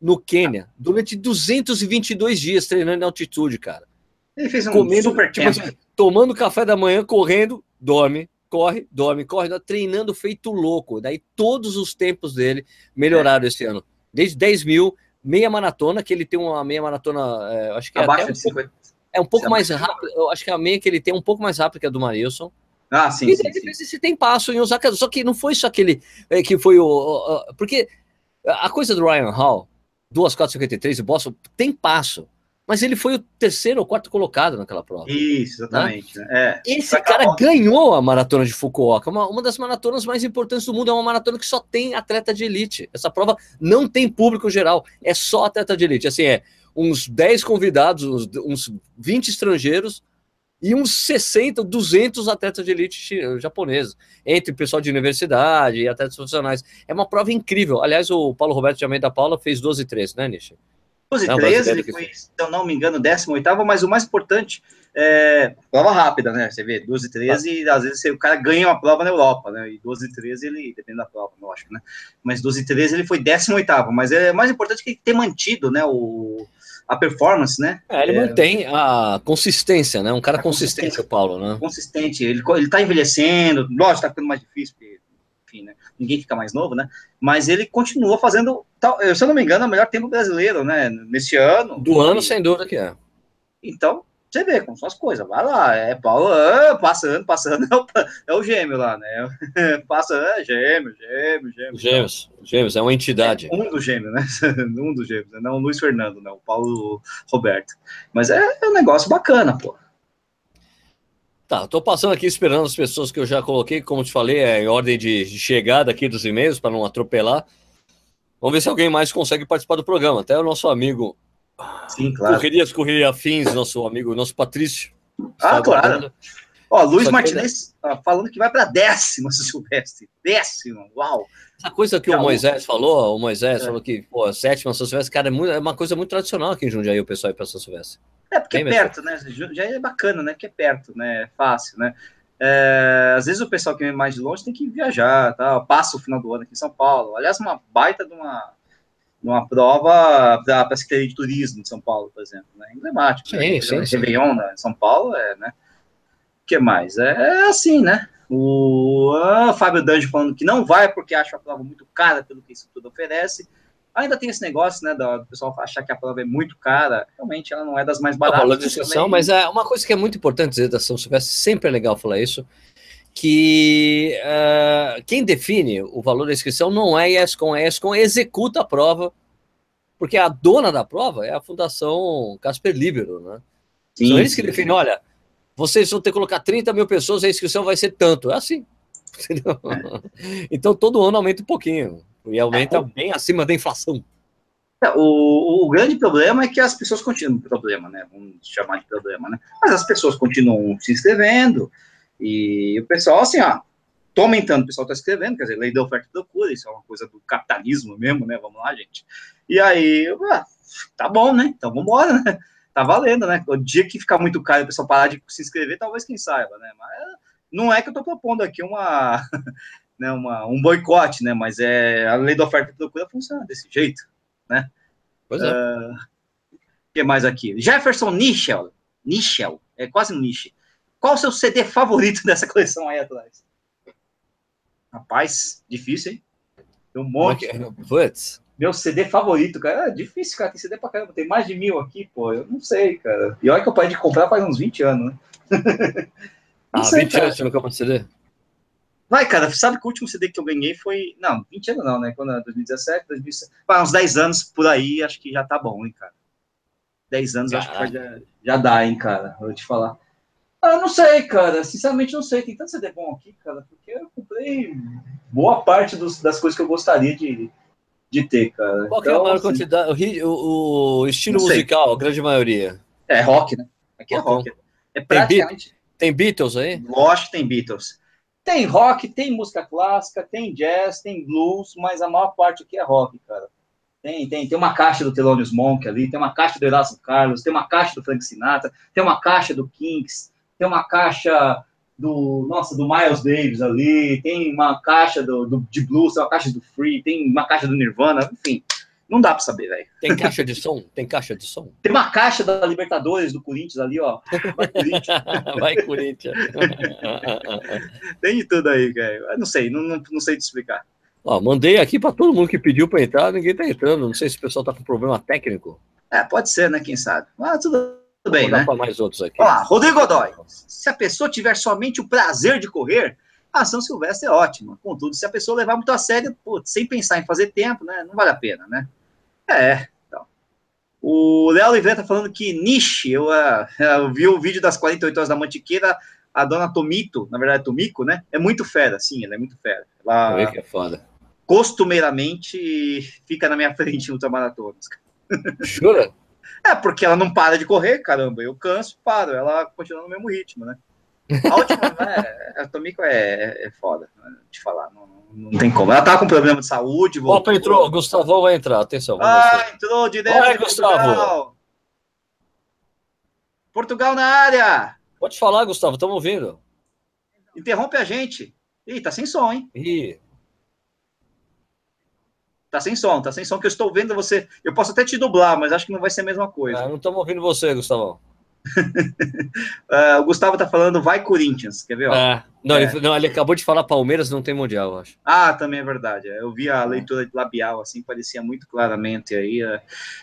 no Quênia durante 222 dias treinando em altitude, cara. Ele fez um Comendo, super tipo, assim, tomando café da manhã, correndo, dorme, corre, dorme, corre, treinando feito louco. Daí todos os tempos dele melhoraram é. esse ano. Desde 10 mil, meia maratona, que ele tem uma meia maratona, é, acho que é Abaixo um de 50. Pouco, é um pouco mais rápido, eu acho que a meia que ele tem é um pouco mais rápida que a do Marilson. Ah, sim, e sim, ele sim. tem passo em Osaka, só que não foi só aquele é, que foi o, o, porque a coisa do Ryan Hall 2,453 e Boston tem passo. Mas ele foi o terceiro ou quarto colocado naquela prova. Isso, exatamente. Né? É. Esse cara ganhou a maratona de Fukuoka, uma, uma das maratonas mais importantes do mundo. É uma maratona que só tem atleta de elite. Essa prova não tem público geral, é só atleta de elite. Assim, é uns 10 convidados, uns, uns 20 estrangeiros e uns 60, 200 atletas de elite japoneses, entre pessoal de universidade e atletas profissionais. É uma prova incrível. Aliás, o Paulo Roberto de Almeida Paula fez 12 e 13, né, Nishi? 12 e 13, ele foi, se eu não me engano, 18 mas o mais importante é prova rápida, né? Você vê, 12 e 13, ah. às vezes o cara ganha uma prova na Europa, né? E 12 e 13, ele, depende da prova, lógico, né? Mas 12 e 13 ele foi 18 mas é mais importante que ele ter mantido, né? O, a performance, né? É, ele é, mantém a consistência, né? Um cara consistente, o Paulo, né? Consistente, ele, ele tá envelhecendo, lógico, tá ficando mais difícil, porque, enfim, né? Ninguém fica mais novo, né? Mas ele continua fazendo, se eu não me engano, é o melhor tempo brasileiro, né? Nesse ano. Do ano, sem dúvida que é. Então, você vê como são as coisas. Vai lá, é Paulo, ah, passando, passando, é o, é o gêmeo lá, né? Passa, é gêmeo, gêmeo, gêmeo. Gêmeos, gêmeos, é uma entidade. É um dos gêmeos, né? um dos gêmeos, né? não o Luiz Fernando, não, o Paulo Roberto. Mas é, é um negócio bacana, pô. Tá, tô passando aqui esperando as pessoas que eu já coloquei, como te falei, é em ordem de chegada aqui dos e-mails, para não atropelar. Vamos ver se alguém mais consegue participar do programa. Até o nosso amigo Sim, claro. Correrias, correria afins, nosso amigo, nosso Patrício. Ah, claro. Ó, Luiz Martinez ele... falando que vai para décima, se Silvestre. Décima, uau. Essa coisa que o Moisés falou, o Moisés é. falou que, pô, a sétima São Silvestre, cara, é, muito, é, uma coisa muito tradicional aqui em Jundiaí, o pessoal ir para São Silvestre. É, porque Bem é perto, né? Já é bacana, né? Porque é perto, né? É fácil, né? É, às vezes o pessoal que vem mais de longe tem que viajar, tá? passa o final do ano aqui em São Paulo. Aliás, uma baita de uma numa prova para a Secretaria de Turismo de São Paulo, por exemplo, né? Emblemático. Sim, né? sim, sim. Réveillon né? São Paulo, é, né? O que mais? É, é assim, né? O ah, Fábio Danjo falando que não vai porque acha a prova muito cara pelo que isso tudo oferece. Ainda tem esse negócio, né, do pessoal achar que a prova é muito cara. Realmente, ela não é das mais baratas. Não, de também... mas é uma coisa que é muito importante dizer da São Silvestre, sempre é legal falar isso, que uh, quem define o valor da inscrição não é a ESCOM, a ESCOM executa a prova, porque a dona da prova é a Fundação Casper Libero, né? Sim, São eles que definem, olha, vocês vão ter que colocar 30 mil pessoas, a inscrição vai ser tanto. É assim. É. Então todo ano aumenta um pouquinho. E aumenta é, bem acima da inflação. É, o, o, grande problema é que as pessoas continuam, problema, né? Vamos chamar de problema, né? Mas as pessoas continuam se inscrevendo e o pessoal, assim, ó, tô aumentando, o pessoal tá escrevendo, quer dizer, lei da oferta e procura, isso é uma coisa do capitalismo mesmo, né? Vamos lá, gente. E aí, ah, tá bom, né? Então vamos embora, né? Tá valendo, né? O dia que ficar muito caro o pessoal parar de se inscrever, talvez quem saiba, né? Mas não é que eu tô propondo aqui uma, né, uma um boicote, né? Mas é a lei da oferta e procura funciona desse jeito né? Pois é. Uh, o que mais aqui? Jefferson Nichel. Nichel, é quase um niche. Qual o seu CD favorito dessa coleção aí atrás? Rapaz, difícil, hein? Tem um monte. Putz. Meu CD favorito, cara, é difícil, cara. Tem CD pra caramba. Tem mais de mil aqui, pô. Eu não sei, cara. E olha que eu parei de comprar faz uns 20 anos, né? ah, sei, 20 cara. anos você não compra CD? Vai, cara, sabe que o último CD que eu ganhei foi. Não, 20 anos não, né? Quando 2017, 2017. Vai, uns 10 anos por aí, acho que já tá bom, hein, cara. 10 anos Caraca. acho que já, já dá, hein, cara. Vou te falar. Ah, não sei, cara. Sinceramente, não sei. Tem tanto CD bom aqui, cara, porque eu comprei boa parte dos, das coisas que eu gostaria de, de ter, cara. Qual então, é a então, maior assim, quantidade? O, o estilo musical, a grande maioria? É rock, né? Aqui é rock. É praticamente. Tem, Beatles aí? Lógico que tem Beatles. Tem rock, tem música clássica, tem jazz, tem blues, mas a maior parte aqui é rock, cara. Tem, tem, tem uma caixa do Thelonious Monk ali, tem uma caixa do Erasmo Carlos, tem uma caixa do Frank Sinatra, tem uma caixa do Kinks, tem uma caixa do, nossa, do Miles Davis ali, tem uma caixa do, do, de blues, tem uma caixa do Free, tem uma caixa do Nirvana, enfim. Não dá para saber, velho. Tem caixa de som? Tem caixa de som? Tem uma caixa da Libertadores do Corinthians ali, ó. Vai Corinthians. Vai Corinthians. Tem de tudo aí, cara. Não sei, não, não, não sei te explicar. Ó, mandei aqui para todo mundo que pediu para entrar, ninguém tá entrando. Não sei se o pessoal tá com problema técnico. É, pode ser, né? Quem sabe. Mas tudo bem, né? Para mais outros aqui. Ó, Rodrigo Godoy. Se a pessoa tiver somente o prazer de correr, a São Silvestre é ótima. Contudo, se a pessoa levar muito a sério, sem pensar em fazer tempo, né? Não vale a pena, né? É, então. O Léo Oliveira tá falando que Niche, eu, uh, eu, vi o vídeo das 48 horas da Mantiqueira, a dona Tomito, na verdade Tomiko, né? É muito fera, sim, ela é muito fera. Ela que é foda. costumeiramente fica na minha frente em ultramaratonas. Jura? É, porque ela não para de correr, caramba. Eu canso, paro. Ela continua no mesmo ritmo, né? A última, né? A Tomiko é, é foda, né? te falar. Não, não tem como. Ela tava com problema de saúde. Voltou. Opa, entrou. Gustavo vai entrar. Atenção. Ah, entrou direto. Vai, Gustavo. Portugal. Portugal na área. Pode falar, Gustavo. Estamos ouvindo. Interrompe a gente. Ih, tá sem som, hein? Ih. Tá sem som, tá sem som que eu estou vendo você. Eu posso até te dublar, mas acho que não vai ser a mesma coisa. Ah, não estamos ouvindo você, Gustavo. uh, o Gustavo tá falando, vai Corinthians, quer ver? É. Não, é. Ele, não, ele acabou de falar Palmeiras não tem Mundial, eu acho. Ah, também é verdade. Eu vi a leitura labial, assim, parecia muito claramente aí.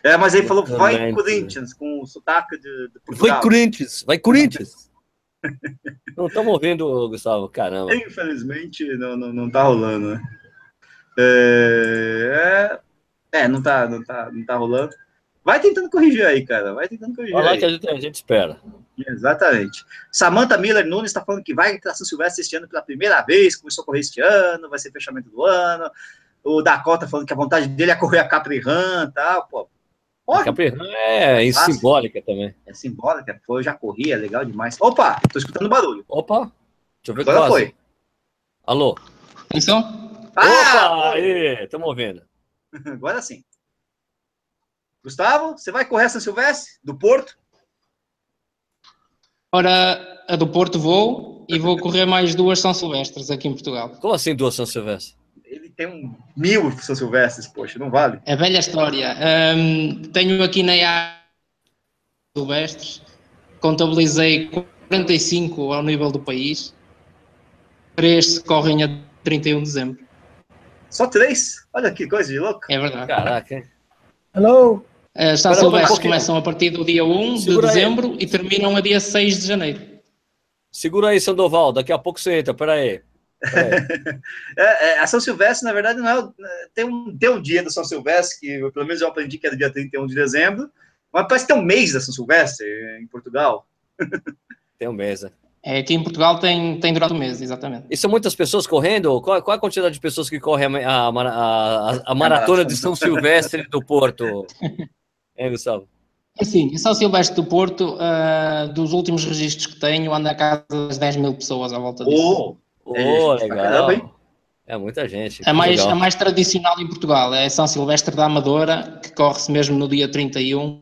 É, mas ele falou, vai Corinthians, com o sotaque de, de Portugal. Vai Corinthians, vai Corinthians. não estamos ouvindo, Gustavo, caramba. Infelizmente, não, não, não tá rolando, né? É, é, não tá, não tá, não tá rolando. Vai tentando corrigir aí, cara. Vai tentando corrigir. Olha lá que a gente, a gente espera. Exatamente. Samantha Miller Nunes está falando que vai entrar São Silvestre este ano pela primeira vez, começou a correr este ano, vai ser fechamento do ano. O Dakota falando que a vontade dele é correr a Capri Run e tal. Pô, a Capri Run é, é simbólica também. É simbólica, foi, eu já corri, é legal demais. Opa, tô escutando barulho. Opa, deixa eu ver Agora quase. foi. Alô? Atenção. Ah, Opa, aí, estamos ouvindo. Agora sim. Gustavo, você vai correr a São Silvestre do Porto? Ora, a do Porto vou e vou correr mais duas São Silvestres aqui em Portugal. Como assim duas São Silvestres? Ele tem um mil São Silvestres, poxa, não vale? É velha história. Um, tenho aqui na área Silvestres, contabilizei 45 ao nível do país. Três correm a 31 de dezembro. Só três? Olha que coisa de louco. É verdade. Caraca? Hello? As São Silvestres um começam a partir do dia 1 Segura de dezembro aí. e terminam a dia 6 de janeiro. Segura aí, Sandoval, daqui a pouco você entra, peraí. é, é, a São Silvestre, na verdade, não é. Tem um, tem um dia da São Silvestre, que pelo menos eu aprendi que era dia 31 de dezembro, Mas parece que tem um mês da São Silvestre em Portugal. Tem um mês, né? É, aqui em Portugal tem, tem durado um mês, exatamente. E são muitas pessoas correndo? Qual, qual a quantidade de pessoas que correm a, a, a, a maratona de São Silvestre do Porto? Hein, Gustavo? Assim, em São Silvestre do Porto, uh, dos últimos registros que tenho, anda a casa das 10 mil pessoas à volta disso. Oh, Oh, É, legal. caramba, hein? É muita gente. A mais, legal. a mais tradicional em Portugal é São Silvestre da Amadora, que corre-se mesmo no dia 31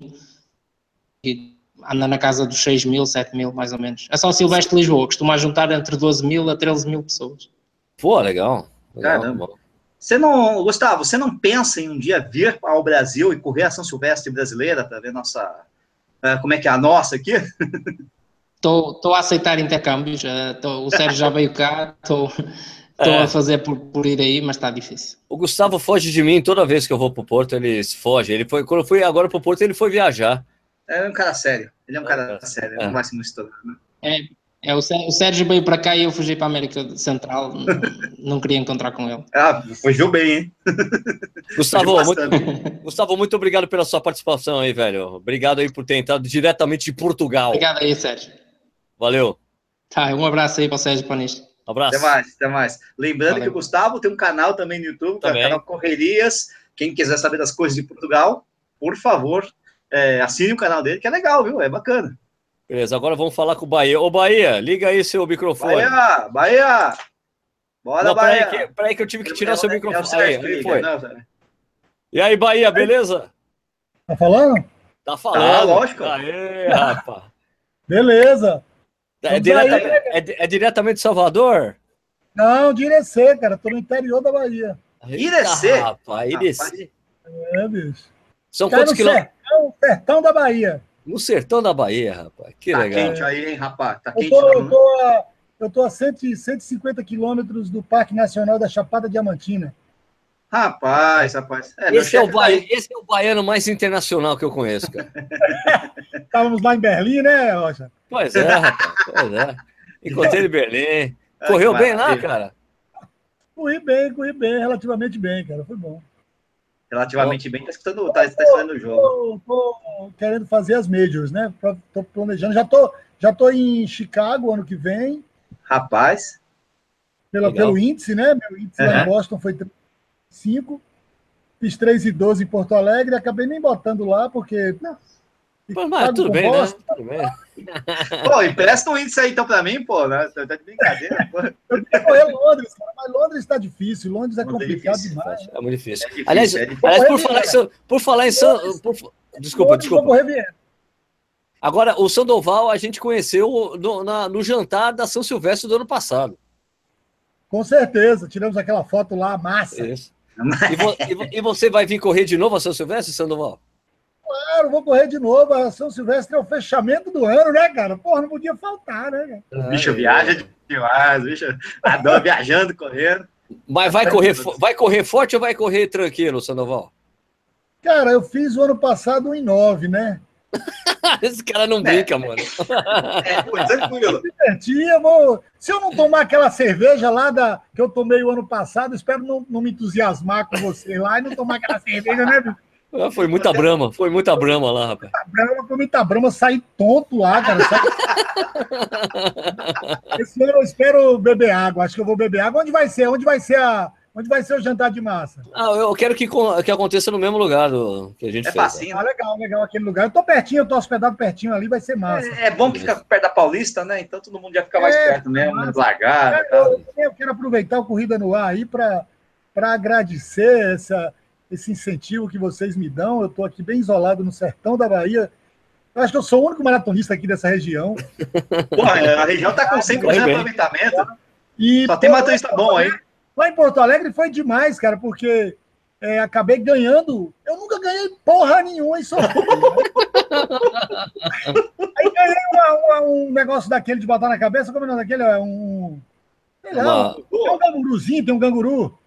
e anda na casa dos 6 mil, 7 mil, mais ou menos. A São Silvestre de Lisboa costuma juntar entre 12 mil a 13 mil pessoas. Pô, legal. legal Caramba. Você não, Gustavo, você não pensa em um dia vir ao Brasil e correr a São Silvestre brasileira para ver nossa. eh, como é que é a nossa aqui? Estou a aceitar intercâmbios, eh, tô- o Sérgio já veio cá, estou É. a fazer por, por ir aí, mas está difícil. O Gustavo foge de mim toda vez que eu vou pro Porto, ele foge. Ele foi, quando eu fui agora pro Porto, ele foi viajar. É um cara sério. Ele é um cara É. sério, É. vai se misturar. Né? É, o Sé- o Sérgio veio para cá e eu fugi para a América Central, não queria encontrar com ele. Ah, fugiu bem, hein? Gustavo, muito. Gustavo, muito obrigado pela sua participação aí, velho. Obrigado aí por ter entrado diretamente de Portugal. Obrigado aí, Sérgio. Valeu. Tá, um abraço aí para o Sérgio o Nisto. Abraço. Até mais, até mais. Lembrando Valeu. que o Gustavo tem um canal também no YouTube, é o Também. canal Correrias. Quem quiser saber das coisas de Portugal, por favor, é, assine o canal dele, que é legal, viu? É bacana. Beleza, agora vamos falar com o Bahia. Ô, Bahia, liga aí seu microfone. Bahia! Bahia! Bora, Não, peraí Bahia! que, peraí que eu tive que tirar É seu é o microfone. Sérgio Aí, que foi. não. E aí, Bahia, beleza? Tá falando? Tá falando. lógico. Aê, rapaz. Beleza. É, direta- né, é- é diretamente de Salvador? Não, de Irecê, cara. Tô no interior da Bahia. Irecê? Rapaz, Irecê. É, bicho. São Cara, quantos no quilômetros? sertão, sertão da Bahia. No sertão da Bahia, rapaz. Que Tá legal. quente aí, hein, rapaz? Tá Eu quente. tô, eu não? tô, a, eu tô a 100, 150 quilômetros do Parque Nacional da Chapada Diamantina. Rapaz, rapaz. É, Esse é, o tá aí. esse é o baiano mais internacional que eu conheço, cara. Estávamos lá em Berlim, né, Rocha? Pois é, rapaz. Pois é. Encontrei ele em Berlim. Correu que bem lá, cara. Corri bem, corri bem, relativamente bem, cara. Foi bom. Relativamente bem, tá escutando, tá, tá escutando o jogo. Tô, tô querendo fazer as majors, né? Pra- Tô planejando. Já tô, já tô em Chicago ano que vem, Rapaz, pela, Legal. pelo índice, né? Meu índice lá Aham. em Boston foi 5. Fiz 3 e 12 em Porto Alegre, acabei nem botando lá, porque. Não, Mas, mas tudo bem, né? Tudo bem. pô, empresta um índice aí então pra mim, pô, né? Tá tá de brincadeira, pô. Eu queria correr Londres, cara, mas Londres está difícil, Londres é Londres é complicado difícil, demais. É muito difícil. É difícil, Aliás, é difícil. aliás por, falar em por falar em São. por- desculpa, Londres, desculpa. Agora, o Sandoval a gente conheceu no, na- no jantar da São Silvestre do ano passado. Com certeza, tiramos aquela foto lá, massa. Isso. E, vo- e e você vai vir correr de novo a São Silvestre, Sandoval? Claro, vou correr de novo. A São Silvestre é o fechamento do ano, né, cara? Porra, não podia faltar, né? cara? O bicho viaja demais, o bicho adora viajando, correndo. Mas vai correr, vai correr forte ou vai correr tranquilo, Sandoval? Cara, eu fiz o ano passado um em nove, né? Esse cara não brinca, mano. É, pô, tranquilo. Divertia, vou... Se eu não tomar aquela cerveja lá da... que eu tomei o ano passado, espero não, não me entusiasmar com você lá e não tomar aquela cerveja, né? Ah, Foi muita brama, foi muita brama lá, rapaz. Brama, com muita brama, saí tonto lá, cara. Saí... Esse ano eu espero beber água. Acho que eu vou beber água. Onde vai ser? Onde vai ser a... Onde vai ser o jantar de massa? Ah, eu quero que, que aconteça no mesmo lugar do, que a gente É fez. facinho, Ah, né? legal, legal aquele lugar. Eu tô pertinho, eu tô hospedado pertinho ali, vai ser massa. É, é bom que fica perto da Paulista, né? Então todo mundo já fica mais É, perto mesmo, né? Largada e Eu, tal. eu, eu quero aproveitar o Corrida no Ar aí para agradecer essa, esse incentivo que vocês me dão. Eu estou aqui bem isolado no sertão da Bahia. Eu acho que eu sou o único maratonista aqui dessa região. Porra, a região tá com 100% de aproveitamento. E Só tem maratonista bom aí. Lá em Porto Alegre foi demais, cara, porque é, acabei ganhando. Eu nunca ganhei porra nenhuma em sorteio. aí ganhei uma- uma- um negócio daquele de botar na cabeça. Como é o nome daquele? É um. Sei lá, Uma- tem um ganguruzinho, tem um canguru.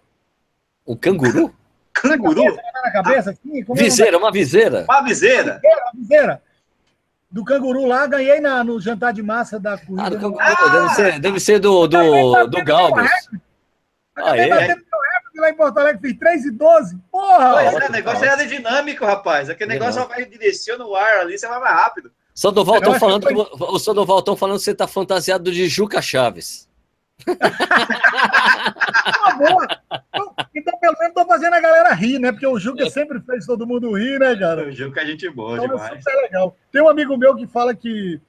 um canguru? Canguru, na cabeça, assim, como é o nome Viseira, uma viseira. uma viseira. daquele? A viseira. Do canguru lá, ganhei na, no jantar de massa da Ah, corrida. do canguru, deve ser, deve ser do, do, do Galgos. Acabei Ah, é? batendo lá em Porto Alegre fiz 3 e 12. Porra! Pois é, o negócio ótimo. é aerodinâmico, rapaz. Aquele negócio só vai direciona no ar ali, você vai mais rápido. Sandoval, estão falando que que, o Sandoval estão falando que você tá fantasiado de Juca Chaves. Tá boa. Então, Então, pelo menos tô fazendo a galera rir, né? Porque o Juca sempre fez todo mundo rir, né, cara? O jogo que a gente boa Então é demais. super legal. Tem um amigo meu que fala que,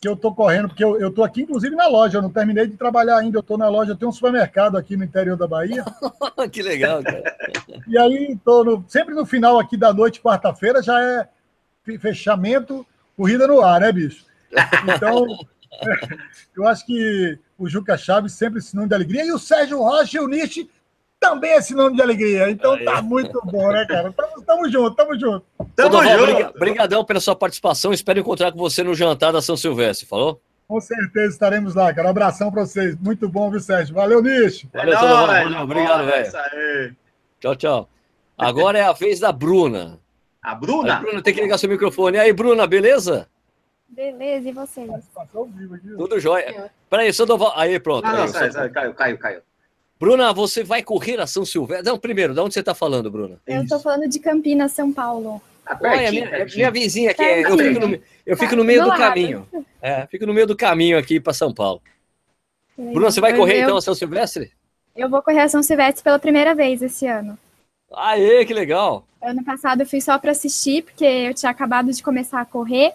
que eu tô correndo, porque eu, eu tô aqui, inclusive, na loja. Eu não terminei de trabalhar ainda. Eu tô na loja, eu tenho um supermercado aqui no interior da Bahia. que legal, cara. E aí, tô no- sempre no final aqui da noite, quarta-feira, já é fe- fechamento, corrida no ar, né, bicho? Então, eu acho que o Juca Chaves sempre é sinônimo de alegria. E o Sérgio Rocha e o Nietzsche também é sinônimo de alegria. Então tá muito bom, né, cara? Tamo, tamo junto, tamo junto. Tamo junto. briga- Brigadão pela sua participação. Espero encontrar com você no jantar da São Silvestre, falou? Com certeza estaremos lá, cara. Um abração pra vocês. Muito bom, viu, Sérgio? Valeu, Nietzsche. Valeu, É obrigado, velho. aí. Tchau, tchau. Agora é a vez da Bruna. A Aí, Bruna? Bruna, tem que ligar seu microfone. E aí, Bruna, beleza? Beleza, e vocês? Tudo jóia. Peraí, Sandoval. Aí, pronto. Ah, aí, não, o sai, sai, caiu, caiu, caiu. Bruna, você vai correr a São Silvestre? Não, primeiro, de onde você está falando, Bruna? Eu tô falando de Campinas, São Paulo. Tá Olha, pertinho, minha, pertinho. minha vizinha aqui, é- eu fico no, eu fico no meio Do do caminho. É, fico no meio do caminho aqui para São Paulo. Bruna, você vai correr eu, então a São Silvestre? Eu vou correr a São Silvestre pela primeira vez esse ano. Aê, que legal! Ano passado eu fui só pra assistir, porque eu tinha acabado de começar a correr.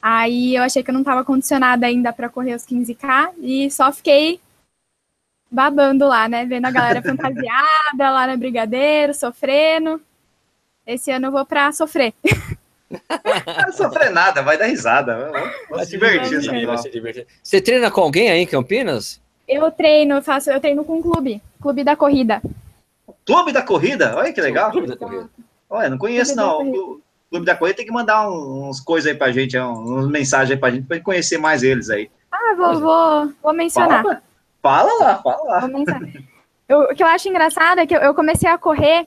Aí eu achei que eu não estava condicionada ainda para correr os 15K e só fiquei babando lá, né? Vendo a galera fantasiada lá na Brigadeiro, sofrendo. Esse ano eu vou pra sofrer. Não vai sofrer nada, vai dar risada. Vamos, vamos se divertir Vai divertir. Você treina com alguém aí em Campinas? Eu treino, eu faço, eu treino com um clube, clube da corrida. Clube da Corrida, olha que legal. Clube da corrida. Olha, não conheço Clube não. Clube da Corrida tem que mandar uns coisas aí pra gente, um- uns mensagens aí pra gente, pra gente conhecer mais eles aí. Ah, vou, vou, vou mencionar. Fala, fala lá, fala lá. Vou mencionar. Eu- o que eu acho engraçado é que eu, eu comecei a correr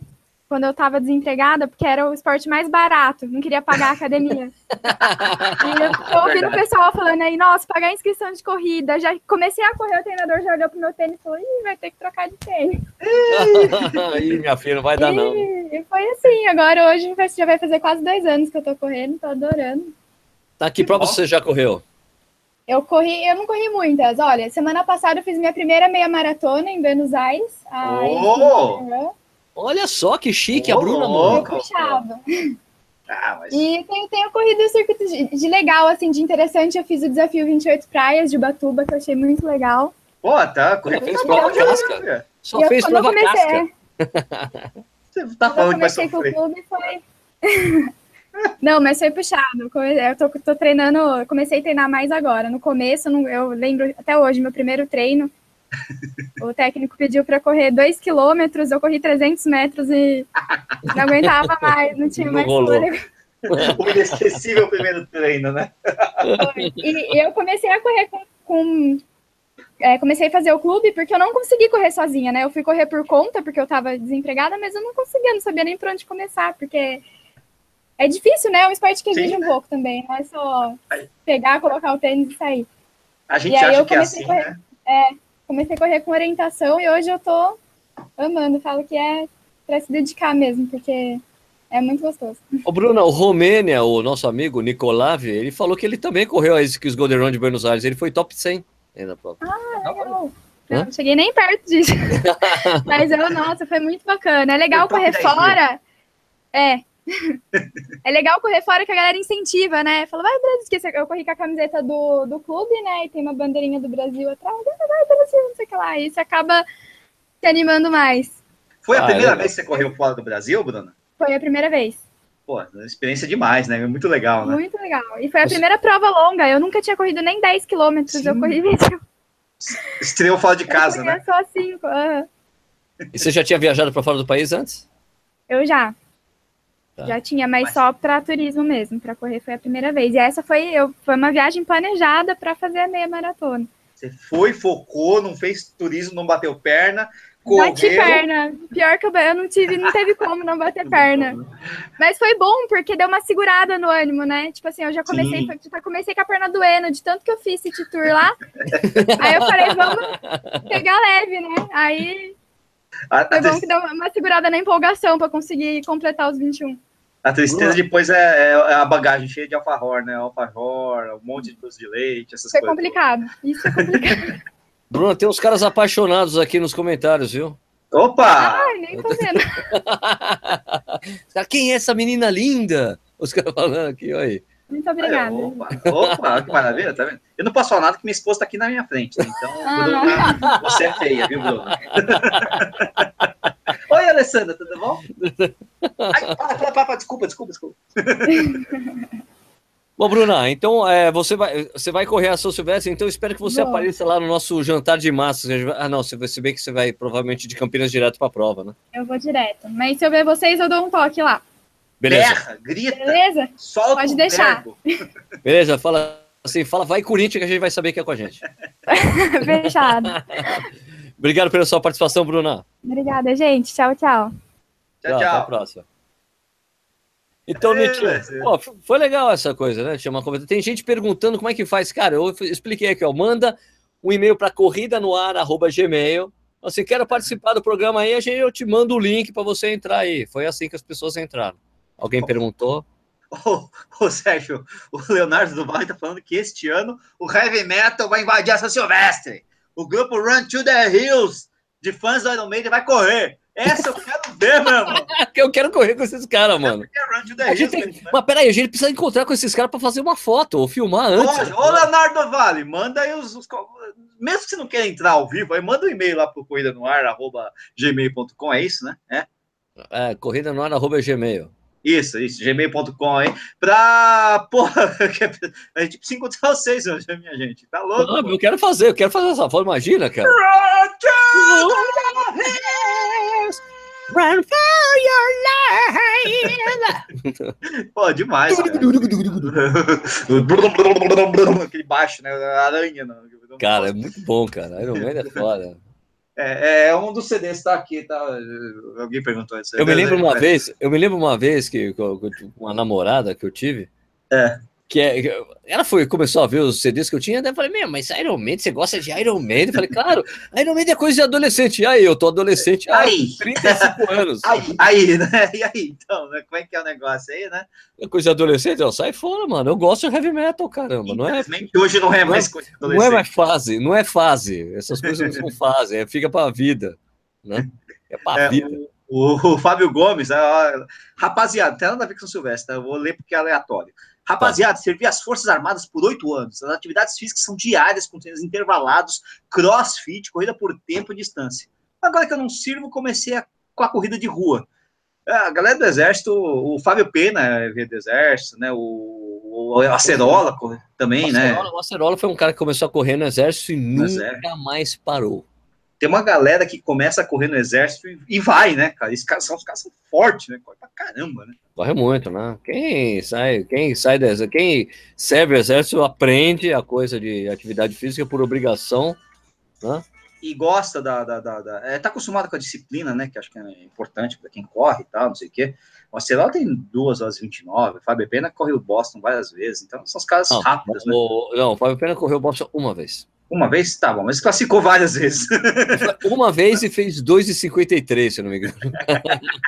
quando eu tava desempregada, porque era o esporte mais barato, não queria pagar a academia. e eu tô ouvindo o pessoal falando aí, nossa, pagar inscrição de corrida. Já comecei a correr, o treinador já olhou pro meu tênis e falou, Ih, vai ter que trocar de tênis. Ih, minha filha, não vai dar não. E, foi assim, agora hoje vai- já vai fazer quase dois anos que eu tô correndo, tô adorando. Tá, que prova você já correu? Eu corri, eu não corri muitas. Olha, semana passada eu fiz minha primeira meia maratona em Buenos Aires. Oh! Olha só que chique a Ô, Bruna, puxado. Ah, mas E tenho, tenho corrido o circuito de, de legal, assim, de interessante. Eu fiz o desafio 28 praias de Ubatuba, que eu achei muito legal. Pô, tá, corrida fez prova casca. né? Só E fez prova comecei, casca. é, Você tá falando que vai comecei com o sofrer. clube, foi... Não, mas foi puxado. Eu tô, tô treinando, comecei a treinar mais agora. No começo, eu lembro até hoje, meu primeiro treino, o técnico pediu para correr 2 quilômetros, eu corri 300 metros e não aguentava mais, não tinha Não mais rolou. fôlego. O inesquecível primeiro treino, né? Foi. E, eu comecei a correr com. com- é, comecei a fazer o clube porque eu não consegui correr sozinha, né? Eu fui correr por conta, porque eu tava desempregada, mas eu não conseguia, não sabia nem por onde começar, porque é difícil, né? É um esporte que Sim, exige um né? pouco também, não é só pegar, colocar o tênis e sair. A gente E aí acha eu que é comecei assim, a correr. Comecei a correr com orientação e hoje eu tô amando, falo que é pra se dedicar mesmo, porque é muito gostoso. Ô, Bruna, o Romênia, o nosso amigo Nicolave, ele falou que ele também correu a Skills Golden Run de Buenos Aires. Ele foi top 100 aí na prova. Legal. Hã? Não cheguei nem perto disso. Mas eu, nossa, foi muito bacana. É legal correr 10 mil. fora. É. É legal correr fora que a galera incentiva, né? Fala, vai, Brasil, esqueci. Eu corri com a camiseta do, do clube, né? E tem uma bandeirinha do Brasil atrás. Vai, vai, Brasil, não sei o que lá. E você acaba se animando mais. Foi a Ah, primeira legal. vez que você correu fora do Brasil, Bruna? Foi a primeira vez. Pô, experiência demais, né? Muito legal, né? Muito legal. E foi a Você- primeira prova longa. Eu nunca tinha corrido nem 10 quilômetros. Eu corri 20. Estreou fora de casa, eu né? só 5. aham. E você já tinha viajado para fora do país antes? Eu já. Tá. Já tinha, mas, Mas- só para turismo mesmo, para correr foi a primeira vez. E essa foi, eu, foi uma viagem planejada para fazer a meia maratona. Você foi, focou, não fez turismo, não bateu perna, Bati correu. perna. Pior que eu, eu não tive, não teve como não bater perna. Mas foi bom, porque deu uma segurada no ânimo, né? Tipo assim, eu já comecei, já comecei com a perna doendo, de tanto que eu fiz city tour lá. Aí eu falei, vamos pegar leve, né? Aí Foi bom que deu uma segurada na empolgação para conseguir completar os 21. A tristeza depois é, é a bagagem cheia de alfajor, né? Alfajor, um monte de doce de leite, essas Isso é coisas. complicado. Isso é complicado. Bruna, tem uns caras apaixonados aqui nos comentários, viu? Opa! Ai, nem tô vendo. Quem é essa menina linda? Os caras falando aqui, olha aí. Muito Aí, obrigada. opa, opa, que maravilha, tá vendo? Eu não posso falar nada que minha esposa tá aqui na minha frente, né? Então, Ah. Bruna, você é feia, viu, Bruna? Oi, Alessandra, tudo bom? Ai, para, para, para, desculpa, desculpa, desculpa. Bom, Bruna, então é, você, vai, você vai correr a São Silvestre, então eu espero que você Vou. apareça lá no nosso jantar de massas. Ah, não, você vai se bem que você vai provavelmente de Campinas direto para a prova, né? Eu vou direto. Mas se eu ver vocês, eu dou um toque lá. Beleza. Berra, grita, Beleza? solta Pode o deixar. verbo. Beleza, fala assim, fala vai Corinthians que a gente vai saber que é com a gente. Fechado. Obrigado pela sua participação, Bruna. Obrigada, gente. Tchau, tchau. Tchau, Até a tchau. próxima. Então, Nietzsche, pô, foi legal essa coisa, né? Tinha uma conversa. Tem gente perguntando como é que faz. Cara, eu expliquei aqui, ó. Manda um e-mail para corrida no ar, arroba gmail. Assim, quero participar do programa aí, a gente, eu te mando o link para você entrar aí. Foi assim que as pessoas entraram. Alguém perguntou? Ô, Sérgio, o Leonardo do Vale tá falando que este ano o Heavy Metal vai invadir a São Silvestre. O grupo Run to the Hills de fãs do Iron Maiden vai correr. Essa eu quero ver, meu irmão. eu quero correr com esses caras, mano. É A gente tem... né? Mas peraí, a gente precisa encontrar com esses caras para fazer uma foto ou filmar antes. Ô, ô, Leonardo do Vale, manda aí os, os- Mesmo que você não queira entrar ao vivo, aí manda um e-mail lá pro corrida no ar, arroba gmail.com, é isso, né? É. É, corrida no ar, arroba gmail. Isso, isso, gmail.com aí, pra. Porra, a gente precisa encontrar vocês hoje, minha gente. Tá louco? Ah, eu quero fazer, eu quero fazer essa foto, imagina, cara. Run to the hills! Run for your life. Pô, demais. Aquele baixo, né? Aranha. Não. Cara, é muito bom, cara. Iron Man é foda. É, é um dos CDs, tá aqui, tá? Alguém perguntou isso. Eu me lembro uma vez, eu me lembro uma vez que que uma namorada que eu tive, É. que é, ela foi começou a ver os CDs que eu tinha, daí eu falei, meu, mas Iron Man, você gosta de Iron Man? Eu falei, claro, Iron Man é coisa de adolescente. E aí, eu tô adolescente há Aí. 35 anos. Aí, aí, né? E aí, então, né? Como é que é o negócio aí, né? É coisa de adolescente, ó, sai fora, mano. Eu gosto de heavy metal, caramba. Não é, Infelizmente, hoje não é mais coisa de não é adolescente. mais fase, não é fase. Essas coisas não são fase, é, fica pra vida, né? É pra É, vida. O, o Fábio Gomes, ó, rapaziada, tem nada a ver com o Silvestre, tá? eu vou ler porque é aleatório. Rapaziada, servi as Forças Armadas por oito anos. As atividades físicas são diárias, com treinos intervalados, crossfit, corrida por tempo e distância. Agora que eu não sirvo, comecei a- com a corrida de rua. É, A galera do Exército, o Fábio Pena é do Exército, né? O, o Acerola também, o, né? Acerola, o Acerola foi um cara que começou a correr no exército e nunca exército. mais parou. Tem uma galera que começa a correr no Exército e, e vai, né, cara? Esses caras são, os caras são fortes, né? Corre pra caramba, né? Corre muito, né? Quem sai, quem sai exército, quem serve o exército aprende a coisa de atividade física por obrigação, né? e gosta da. da, da, da- é, tá acostumado com a disciplina, né? Que acho que é importante para quem corre e tal, não sei o quê. O Acerola tem 2 horas e 29, o Fábio Pena correu o Boston várias vezes, então são os caras Não, rápidos, né? o, não, o Fábio Pena correu o Boston uma vez. Uma vez, tá bom, mas classificou várias vezes. Uma vez e fez 2,53, se eu não me engano.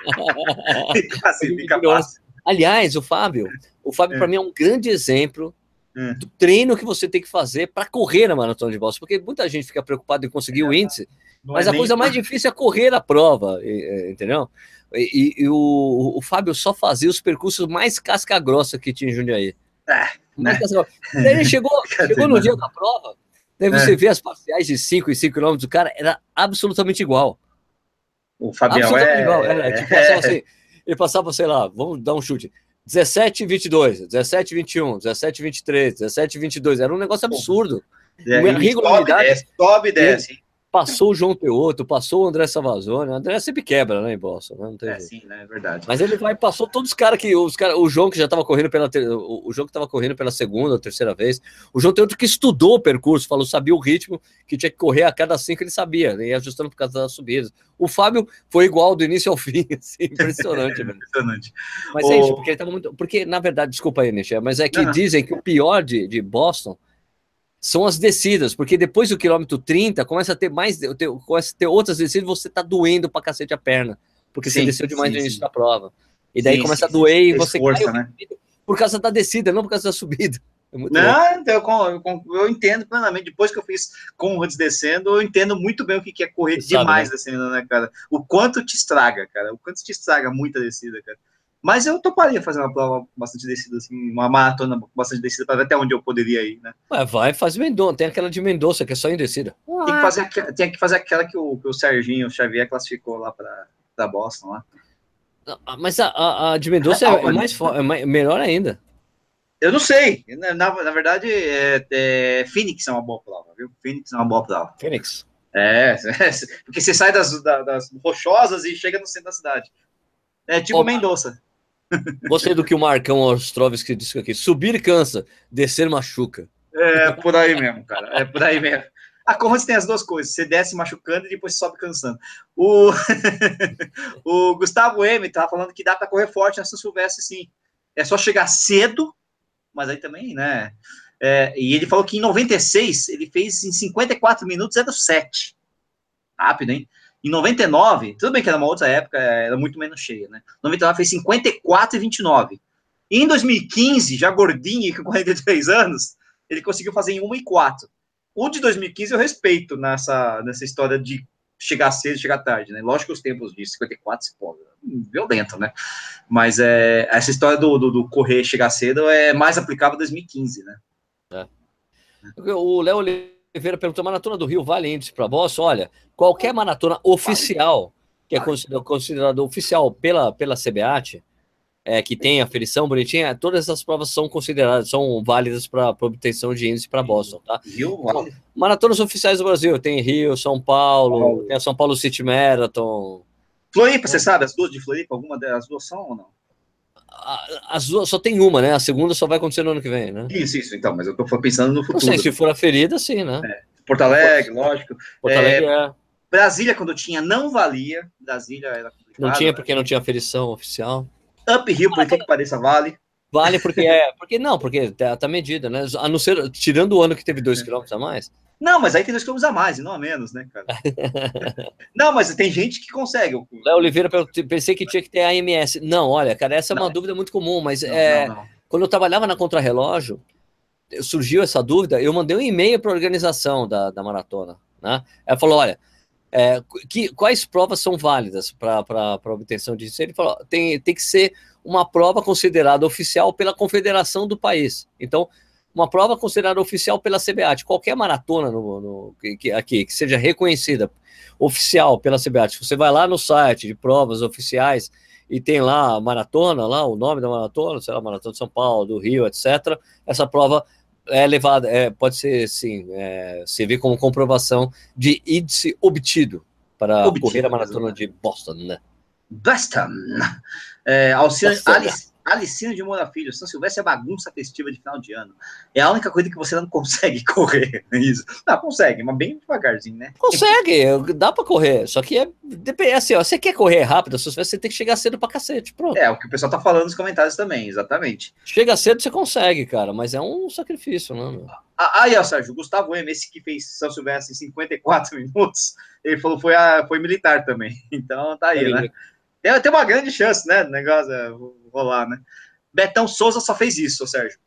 Classifica fácil. Aliás, o Fábio, o Fábio É. para mim é um grande exemplo É. do treino que você tem que fazer para correr na maratona de Boston, porque muita gente fica preocupada em conseguir o índice, mas é a nem- coisa mais difícil é correr a prova, e- entendeu? E, e- e o, o Fábio só fazia os percursos mais casca-grossa que tinha em Jundiaí. É, né? ele chegou, chegou no dia da prova, daí você É. vê as parciais de 5 e 5 km do cara, era absolutamente igual. O Fabião é. igual. Era, tipo, passava assim, ele passava, sei lá, vamos dar um chute. 17 22, 17 21, 17 23, 17 22, era um negócio absurdo. é, ele sobe, desce, sobe e desce. Passou o João Teoto, passou o André Savazone, o André sempre quebra, né, em Boston, né? não tem É, jeito. sim, né? É verdade. Mas ele vai, passou todos os caras que. Os cara, o João que já estava correndo pela. O, o João que estava correndo pela segunda ou terceira vez. O João tem outro que estudou o percurso, falou, sabia o ritmo, que tinha que correr a cada cinco, ele sabia, ele ia ajustando por causa das subidas. O Fábio foi igual do início ao fim, assim, impressionante, velho. Impressionante. Mas é isso, O- porque ele tava muito. Porque, na verdade, desculpa aí, Nietzsche, mas é que não. dizem que o pior de, de Boston são as descidas, porque depois do quilômetro 30 começa a ter mais, ter, começa a ter outras descidas, você tá doendo pra cacete a perna, porque Sim, você desceu demais sim, no início sim. da prova. E daí começa a doer e você Força, cai né? por causa da descida, não por causa da subida. É. Não, então, eu, eu eu entendo plenamente. Depois que eu fiz Conrads descendo, eu entendo muito bem o que é correr Você sabe, demais descendo, né, cara? O quanto te estraga, cara. O quanto te estraga muita descida, cara. Mas eu toparia fazer uma prova bastante descida, assim, uma maratona bastante descida, para ver até onde eu poderia ir, né? Ué, vai, faz Mendonça. Tem aquela de Mendonça, que é só em descida. Tem que fazer, tem que fazer aquela que o, que o Serginho Xavier classificou lá para Boston, lá. Ah, Mas a, a, a de Mendonça é, é mais, é mais- melhor ainda. Eu não sei. Na, na, verdade, é, é, Phoenix é uma boa prova, viu? Phoenix é uma boa prova. Fênix. É, porque você sai das, da- das rochosas e chega no centro da cidade. É tipo Opa. Mendonça. Gostei do que o Marcão Ostrovski disse aqui. Subir cansa, descer machuca. É por aí mesmo, cara. É por aí mesmo. A Conrads tem as duas coisas. Você desce machucando e depois sobe cansando. O, o Gustavo M tava falando que dá para correr forte na São Silvestre, sim. É só chegar cedo, mas aí também, né? É, e ele falou que em 96 ele fez em 54 minutos 07. Rápido, hein? Em 99, tudo bem que era uma outra época, era muito menos cheia, né? 99 fez 54 e 29. Em 2015, já gordinho com 43 anos, ele conseguiu fazer em 1 e 4. O de 2015 eu respeito nessa, nessa história de chegar cedo e chegar tarde, né? Lógico que os tempos de 54 se pô, violento, né? Mas é, essa história do, do, do correr chegar cedo é mais aplicável em 2015, né? O Léo Oliveira perguntou: maratona do Rio vale índice para Boston? Olha, qualquer maratona oficial, que é considerado, considerado oficial pela, pela CBAT, é, que tem aferição bonitinha, todas essas provas são consideradas, são válidas para obtenção de índice para Boston, tá? Rio, vale. Maratonas oficiais do Brasil, tem Rio, São Paulo, Paulo. tem a São Paulo City Marathon. Floripa, você sabe, as duas de Floripa, alguma das duas são ou não? As duas só tem uma, né? A segunda só vai acontecer no ano que vem, né? Isso, isso, então, mas eu tô pensando no futuro. Não sei, se for aferida, sim, né? É. Porto Alegre, lógico. Porto Alegre é... é... Brasília, quando tinha, não valia. Brasília era complicado. Não tinha porque não tinha aferição oficial. Up Rio, por que que pareça, vale. Vale porque é. Porque não, porque tá, tá medida, né? A não ser, tirando o ano que teve 2 km a mais. Não, mas aí tem 2 km a mais e não a menos, né, cara? não, mas tem gente que consegue. Léo Oliveira, pensei que tinha que ter AMS. Não, olha, cara, essa é uma dúvida muito comum, mas não, é, não, quando eu trabalhava na Contrarrelógio, surgiu essa dúvida, eu mandei um e-mail para a organização da, da maratona. Né? Ela falou: olha, é, que, quais provas são válidas para obtenção disso? Ele falou: tem, tem que ser uma prova considerada oficial pela confederação do país. Então, uma prova considerada oficial pela CBAT, qualquer maratona no, no, que, aqui que seja reconhecida oficial pela CBAT, você vai lá no site de provas oficiais e tem lá a maratona, lá o nome da maratona, sei lá, Maratona de São Paulo, do Rio, etc. Essa prova é levada, é, pode ser, sim, é, servir como comprovação de índice obtido para obtido, correr a maratona de Boston, né? Boston! É, Alcina, Alice, Alicino de Moura Filho, São Silvestre é bagunça festiva de final de ano. É a única coisa que você não consegue correr. É isso. Não, consegue, mas bem devagarzinho, né? Consegue, dá pra correr. Só que é, é assim, ó, você quer correr rápido, você tem que chegar cedo pra cacete. Pronto. É, o que o pessoal tá falando nos comentários também, exatamente. Chega cedo, você consegue, cara, mas é um sacrifício, né? Ah, aí, ó, Sérgio, Gustavo M, esse que fez São Silvestre em 54 minutos, ele falou foi, a, foi militar também. Então tá aí, né? Tem, tem uma grande chance, né? O negócio é, rolar, né? Betão Souza só fez isso, Sérgio.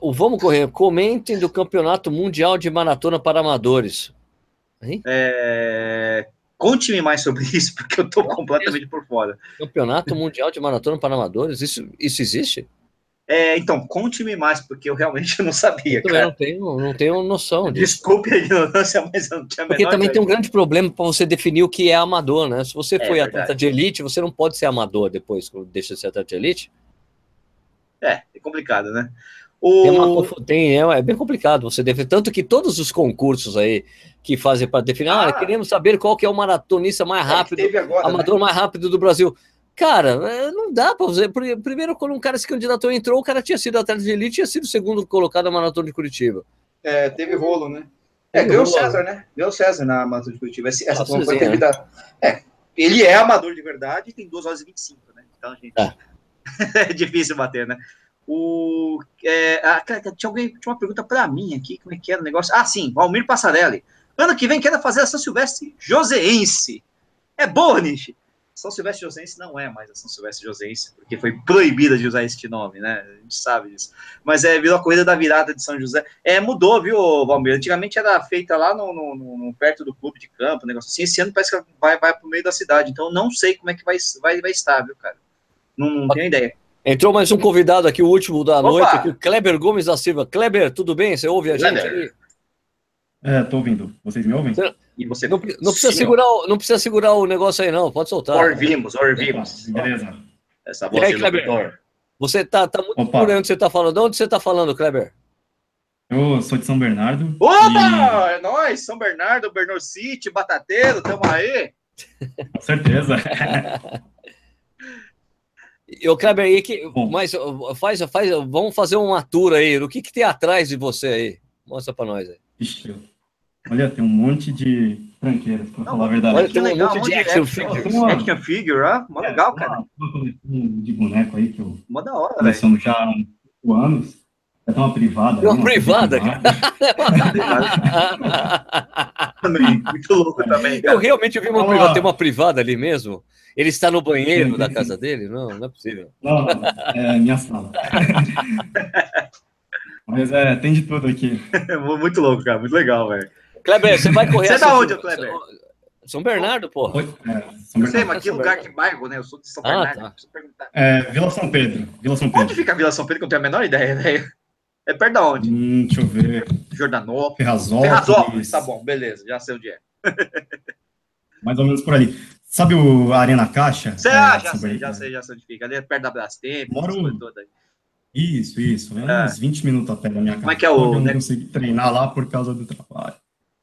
O Vamos Correr, comentem do Campeonato Mundial de Maratona para Amadores. É... Conte-me mais sobre isso, porque eu tô completamente por fora. Campeonato Mundial de Maratona para Amadores, isso, isso existe? É, então, conte-me mais, porque eu realmente não sabia, eu cara. Não tenho, não tenho noção disso. Desculpe a ignorância, mas eu não tinha Porque também tem um grande problema para você definir o que é amador, né? Se você é, foi verdade. atleta de elite, você não pode ser amador depois, quando deixa de ser atleta de elite. É, é complicado, né? O... Tem uma, tem, é, é, bem complicado você definir. Tanto que todos os concursos aí que fazem para definir, ah, ah, queremos saber qual que é o maratonista mais rápido, é agora, amador né? mais rápido do Brasil. Cara, não dá para fazer. Primeiro, quando um cara se candidatou entrou, o cara tinha sido atleta de elite e tinha sido o segundo colocado na maratona de Curitiba. É, teve rolo, né? É, ganhou o César, né? Ganhou o César na maratona de Curitiba. Essa, essa foi né? devido a... É, ele é amador de verdade e tem 2 horas e 25, né? Então, gente, é, é difícil bater, né? O, é, ah, cara, tinha alguém tinha uma pergunta para mim aqui, como é que era o negócio? Ah, sim, Valmir Passarelli. Ano que vem quero fazer a São Silvestre Joseense. É boa, Nishi? São Silvestre Josense não é mais a São Silvestre Josense, porque foi proibida de usar este nome, né? A gente sabe disso. Mas é, virou a corrida da virada de São José. É, mudou, viu, Valmir? Antigamente era feita lá no, no, no, perto do clube de campo, negócio assim. Esse ano parece que vai, vai pro meio da cidade. Então não sei como é que vai, vai, vai estar, viu, cara? Não, não tenho ideia. Entrou mais um convidado aqui, o último da Opa! noite, aqui, Kleber Gomes da Silva. Kleber, tudo bem? Você ouve a Kleber. gente aí? É, tô ouvindo. Vocês me ouvem? Você... E você não, não precisa segurar, o, não precisa segurar o negócio aí, não. Pode soltar. Ouvimos, ouvimos. Beleza. Essa voz aí, Kleber? Você tá, tá muito Opa. por onde você tá falando. De onde você tá falando, Kleber? Eu sou de São Bernardo. Opa! E... É nóis, São Bernardo, Bernard City, Batateiro, tamo aí. Com certeza. Eu, Kleber, aí que, mas faz, faz, vamos fazer uma tour aí. O que, que tem atrás de você aí? Mostra para nós aí. Ixi, Olha, tem um monte de tranqueiras, pra falar a verdade. Olha, tem um legal, monte de action figures. Uma... Action figure, ó. Mó é, legal, cara. Uma coleção de boneco aí que eu Mó da hora, coleciono já há uns anos. É uma privada. Uma, uma privada, cara. também, muito louco também. Cara. Eu realmente vi uma privada. Tem uma privada ali mesmo? Ele está no banheiro sim, da casa dele? Não, não é possível. Não, é minha sala. Mas é, tem de tudo aqui. muito louco, cara. Muito legal, velho. Kleber, você vai correr. Você é da onde, Kleber? São Bernardo, pô. É, São Não sei, mas que lugar, que bairro, né? Eu sou de São ah, Bernardo. Tá. É, Vila São Pedro. Vila São Pedro. Onde fica a Vila São Pedro, que eu não tenho a menor ideia, né? É perto da onde? Hum, deixa eu ver. Jordanópolis. Ferrazópolis. Ferrazópolis, tá bom, beleza, já sei onde é. Mais ou menos por ali. Sabe o Arena Caixa? Você, é, ah, já sei, já sei, já sei onde fica. Ali é perto da Brastemp. Moro... Toda aí. Isso, isso. É, é uns 20 minutos a pé da minha casa. Como é que é o... Eu não consegui treinar lá por causa do trabalho.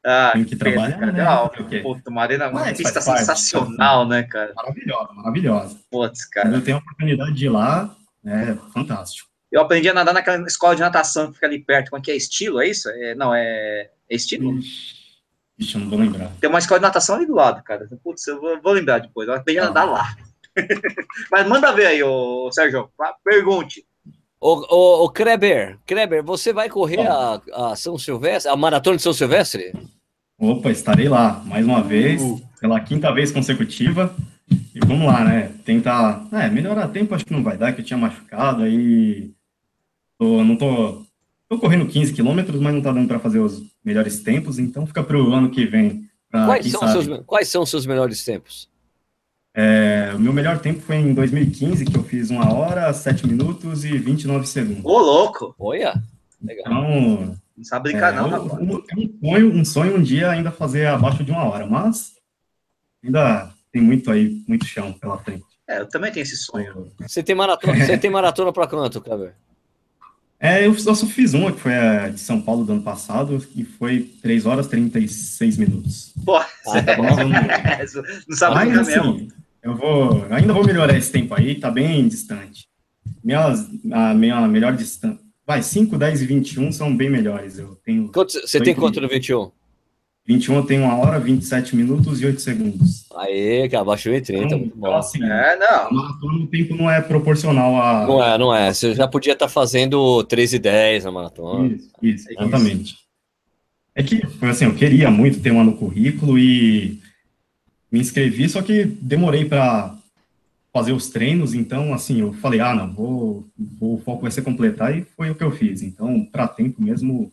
Ah, Tem que trabalhar, cara, né? Puta, uma arena, uma Mas pista sensacional, né, cara? Maravilhosa, maravilhosa. Putz, cara. Eu tenho a oportunidade de ir lá, é fantástico. Eu aprendi a nadar naquela escola de natação que fica ali perto. Como é que é? Estilo, é isso? É, não, é, é estilo? Ixi, eu não vou lembrar. Tem uma escola de natação ali do lado, cara. Putz, eu vou, vou lembrar depois. Eu aprendi a nadar ah. lá. Mas manda ver aí, ô, Sérgio. Pergunte. Ô, ô, Kreber, Kreber, você vai correr a, a, São Silvestre, a Maratona de São Silvestre? Opa, estarei lá, mais uma vez, uh. pela quinta vez consecutiva. E vamos lá, né? Tentar. É, melhorar tempo acho que não vai dar, que eu tinha machucado, aí. Tô, não tô. Tô correndo 15 quilômetros, mas não tá dando para fazer os melhores tempos, então fica para o ano que vem. Pra, quais, são seus, quais são os seus melhores tempos? É, o meu melhor tempo foi em 2015, que eu fiz uma hora, 7 minutos e 29 segundos. Ô, louco! Olha! Legal. Então, não sabe brincar, é, não, rapaz. Um, um, sonho, um sonho um dia ainda fazer abaixo de uma hora, mas ainda tem muito aí, muito chão pela frente. É, eu também tenho esse sonho. Você tem maratona, você tem maratona para quanto, Kleber? É, eu, só fiz uma, que foi a de São Paulo do ano passado, e foi 3 horas e 36 minutos. Pô, ah, tá bom, não, não sabe Mas, assim, mesmo. Eu vou, ainda vou melhorar esse tempo aí, tá bem distante. Minha, a minha melhor distância, vai, 5, 10 e 21 são bem melhores. Eu tenho. Quanto, você tem quanto no 21? 21 eu tenho 1 hora, 27 minutos e 8 segundos. Aê, que abaixou em 30, então, muito bom. Então, assim, é, não. Maratona, o tempo não é proporcional a. Não é, não é. Você já podia estar fazendo 13 e 10 na maratona. Isso, isso exatamente. É que, assim, eu queria muito ter uma no currículo e me inscrevi, só que demorei para fazer os treinos, então, assim, eu falei, ah, não, vou, vou, o foco vai ser completar, e foi o que eu fiz. Então, para tempo mesmo.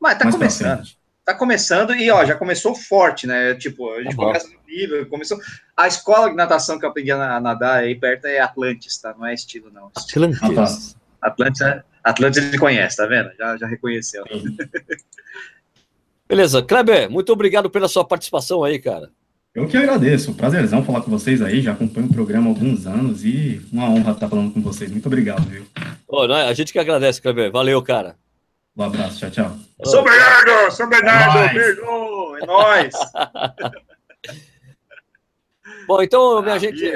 Mas tá começando. Tá começando e, ó, já começou forte, né? Tipo, a gente uhum. começa no nível, começou. A escola de natação que eu aprendi a nadar aí perto é Atlantis, tá? Não é estilo, não. Atlantis. Ah, tá. Atlantis, é, Atlantis ele conhece, tá vendo? Já, já reconheceu. Beleza, Kleber, muito obrigado pela sua participação aí, cara. Eu que agradeço, prazerzão falar com vocês aí, já acompanho o programa há alguns anos e uma honra estar falando com vocês. Muito obrigado, viu? Oh, não, a gente que agradece, Kleber. Valeu, cara. Um abraço, tchau, tchau. Oh, São Bernardo, São Bernardo, é beijo, é nóis. Bom, então, minha gente.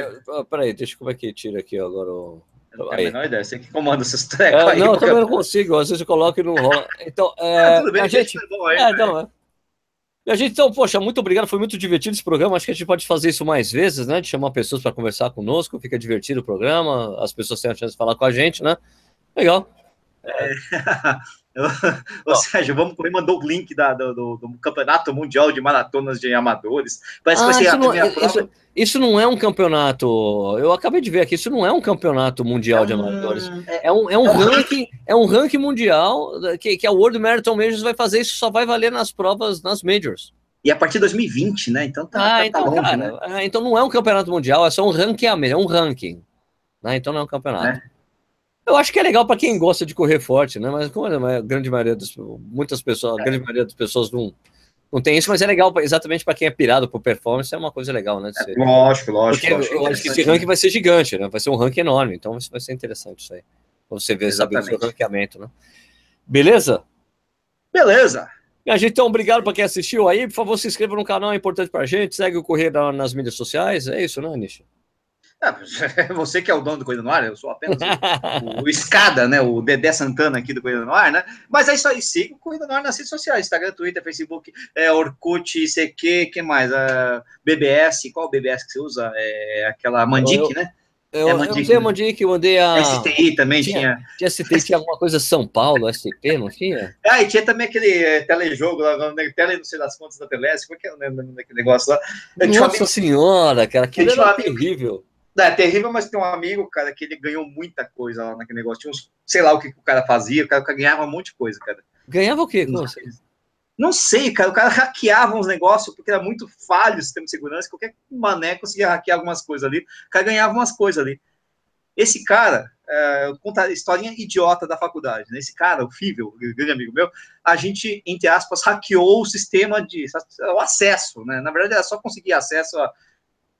Peraí, deixa eu como é que tira aqui agora o. Eu não tenho a menor ideia, você que comanda esses trecos é, aí. Não, eu também não consigo, às vezes eu coloco e não rola. Então, é, tudo bem, a gente. Aí, é, então, é. E a gente, então, poxa, muito obrigado, foi muito divertido esse programa. Acho que a gente pode fazer isso mais vezes, né? De chamar pessoas para conversar conosco, fica divertido o programa, as pessoas têm a chance de falar com a gente, né? Legal. É, Ou seja, vamos correr, mandou o link da, do, do, do, Campeonato Mundial de Maratonas de Amadores. Parece ah, que vai ser a não, é, isso, isso, não é um campeonato. Eu acabei de ver aqui, isso não é um campeonato mundial é de amadores. É, é, um, é um é ranking, é um ranking mundial que, que a World Marathon Majors vai fazer, isso só vai valer nas provas, nas majors. E a partir de 2020, né? Então tá, ah, tá, então, tá longe, cara, né? Ah, então não é um campeonato mundial, é só um ranqueamento, é um ranking. Né? Então não é um campeonato. É. Eu acho que é legal para quem gosta de correr forte, né? Mas como a grande maioria das muitas pessoas, a grande maioria das pessoas não, não tem isso, mas é legal exatamente para quem é pirado por performance, é uma coisa legal, né? É, lógico, lógico. Porque lógico, eu acho que esse ranking vai ser gigante, né? Vai ser um ranking enorme, então vai ser interessante isso aí. Você ver, saber o seu ranqueamento, né? Beleza? Beleza. A gente, então, obrigado para quem assistiu aí. Por favor, se inscreva no canal, é importante para a gente. Segue o Correio nas mídias sociais. É isso, né, Nish? É, você que é o dono do Corrida no Ar, eu sou apenas o, o, escada, né? O Dedé Santana aqui do Corrida no Ar, né? Mas é isso aí, siga o Corrida no Ar nas redes sociais, Instagram, Twitter, Facebook, é, Orkut, ICQ, que mais? Uh, BBS, qual BBS que você usa? É aquela Mandic, né? Eu, é Mandic, eu usei a Mandic, mandei a. STI também tinha. Tinha, tinha STI, tinha alguma coisa São Paulo, STP, não tinha? Ah, e tinha também aquele é, telejogo lá, tele, não sei das contas da Teleste, como é que é o nome daquele negócio lá? Nossa senhora, cara, aquilo era terrível. É terrível, mas tem um amigo, cara, que ele ganhou muita coisa lá naquele negócio. Tinha uns, sei lá o que, que o cara fazia, o cara, ganhava um monte de coisa, cara. Ganhava o quê? Não, sei. não sei, cara. O cara hackeava uns negócios, porque era muito falho o sistema de segurança. Qualquer mané conseguia hackear algumas coisas ali. O cara ganhava umas coisas ali. Esse cara, é, conta a historinha idiota da faculdade, né? Esse cara, o Fível, grande amigo meu, a gente, entre aspas, hackeou o sistema de o acesso, né? Na verdade, era só conseguir acesso a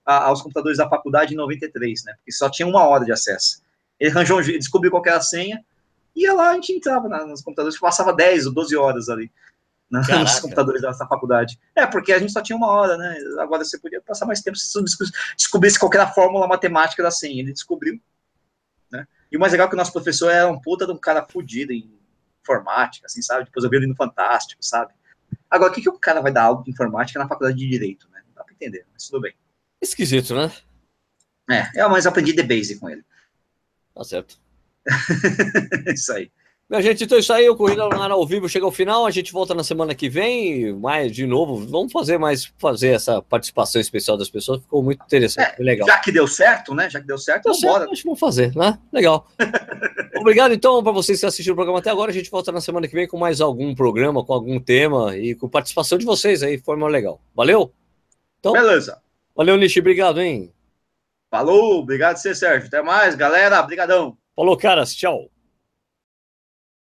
a, aos computadores da faculdade em 93, né? Porque só tinha uma hora de acesso. Ele arranjou, descobriu qual era a senha, ia lá, a gente entrava na, nos computadores, passava 10 ou 12 horas ali né, nos computadores dessa faculdade. É, porque a gente só tinha uma hora, né? Agora você podia passar mais tempo se descobrisse qual era a fórmula matemática da senha. Ele descobriu, né? E o mais legal é que o nosso professor era um puta de um cara fudido em informática, assim, sabe? Depois eu vi ele no Fantástico, sabe? Agora, o que, que o cara vai dar aula de informática na faculdade de Direito, né? Não dá pra entender, mas tudo bem. Esquisito, né? É, eu mais aprendi The Base com ele. Tá certo. isso aí. Minha gente, então é isso aí, o Corrida no Ar ao vivo chega ao final, a gente volta na semana que vem, mais de novo, vamos fazer mais, fazer essa participação especial das pessoas, ficou muito interessante, é, legal. Já que deu certo, né, já que deu certo, deu certo acho que vamos fazer, né, legal. Obrigado, então, para vocês que assistiram o programa até agora, a gente volta na semana que vem com mais algum programa, com algum tema e com participação de vocês aí, forma legal. Valeu? Então, Beleza. Valeu, Nishi, obrigado, hein? Falou, obrigado você, Sérgio. Até mais, galera. Obrigadão. Falou, caras. Tchau.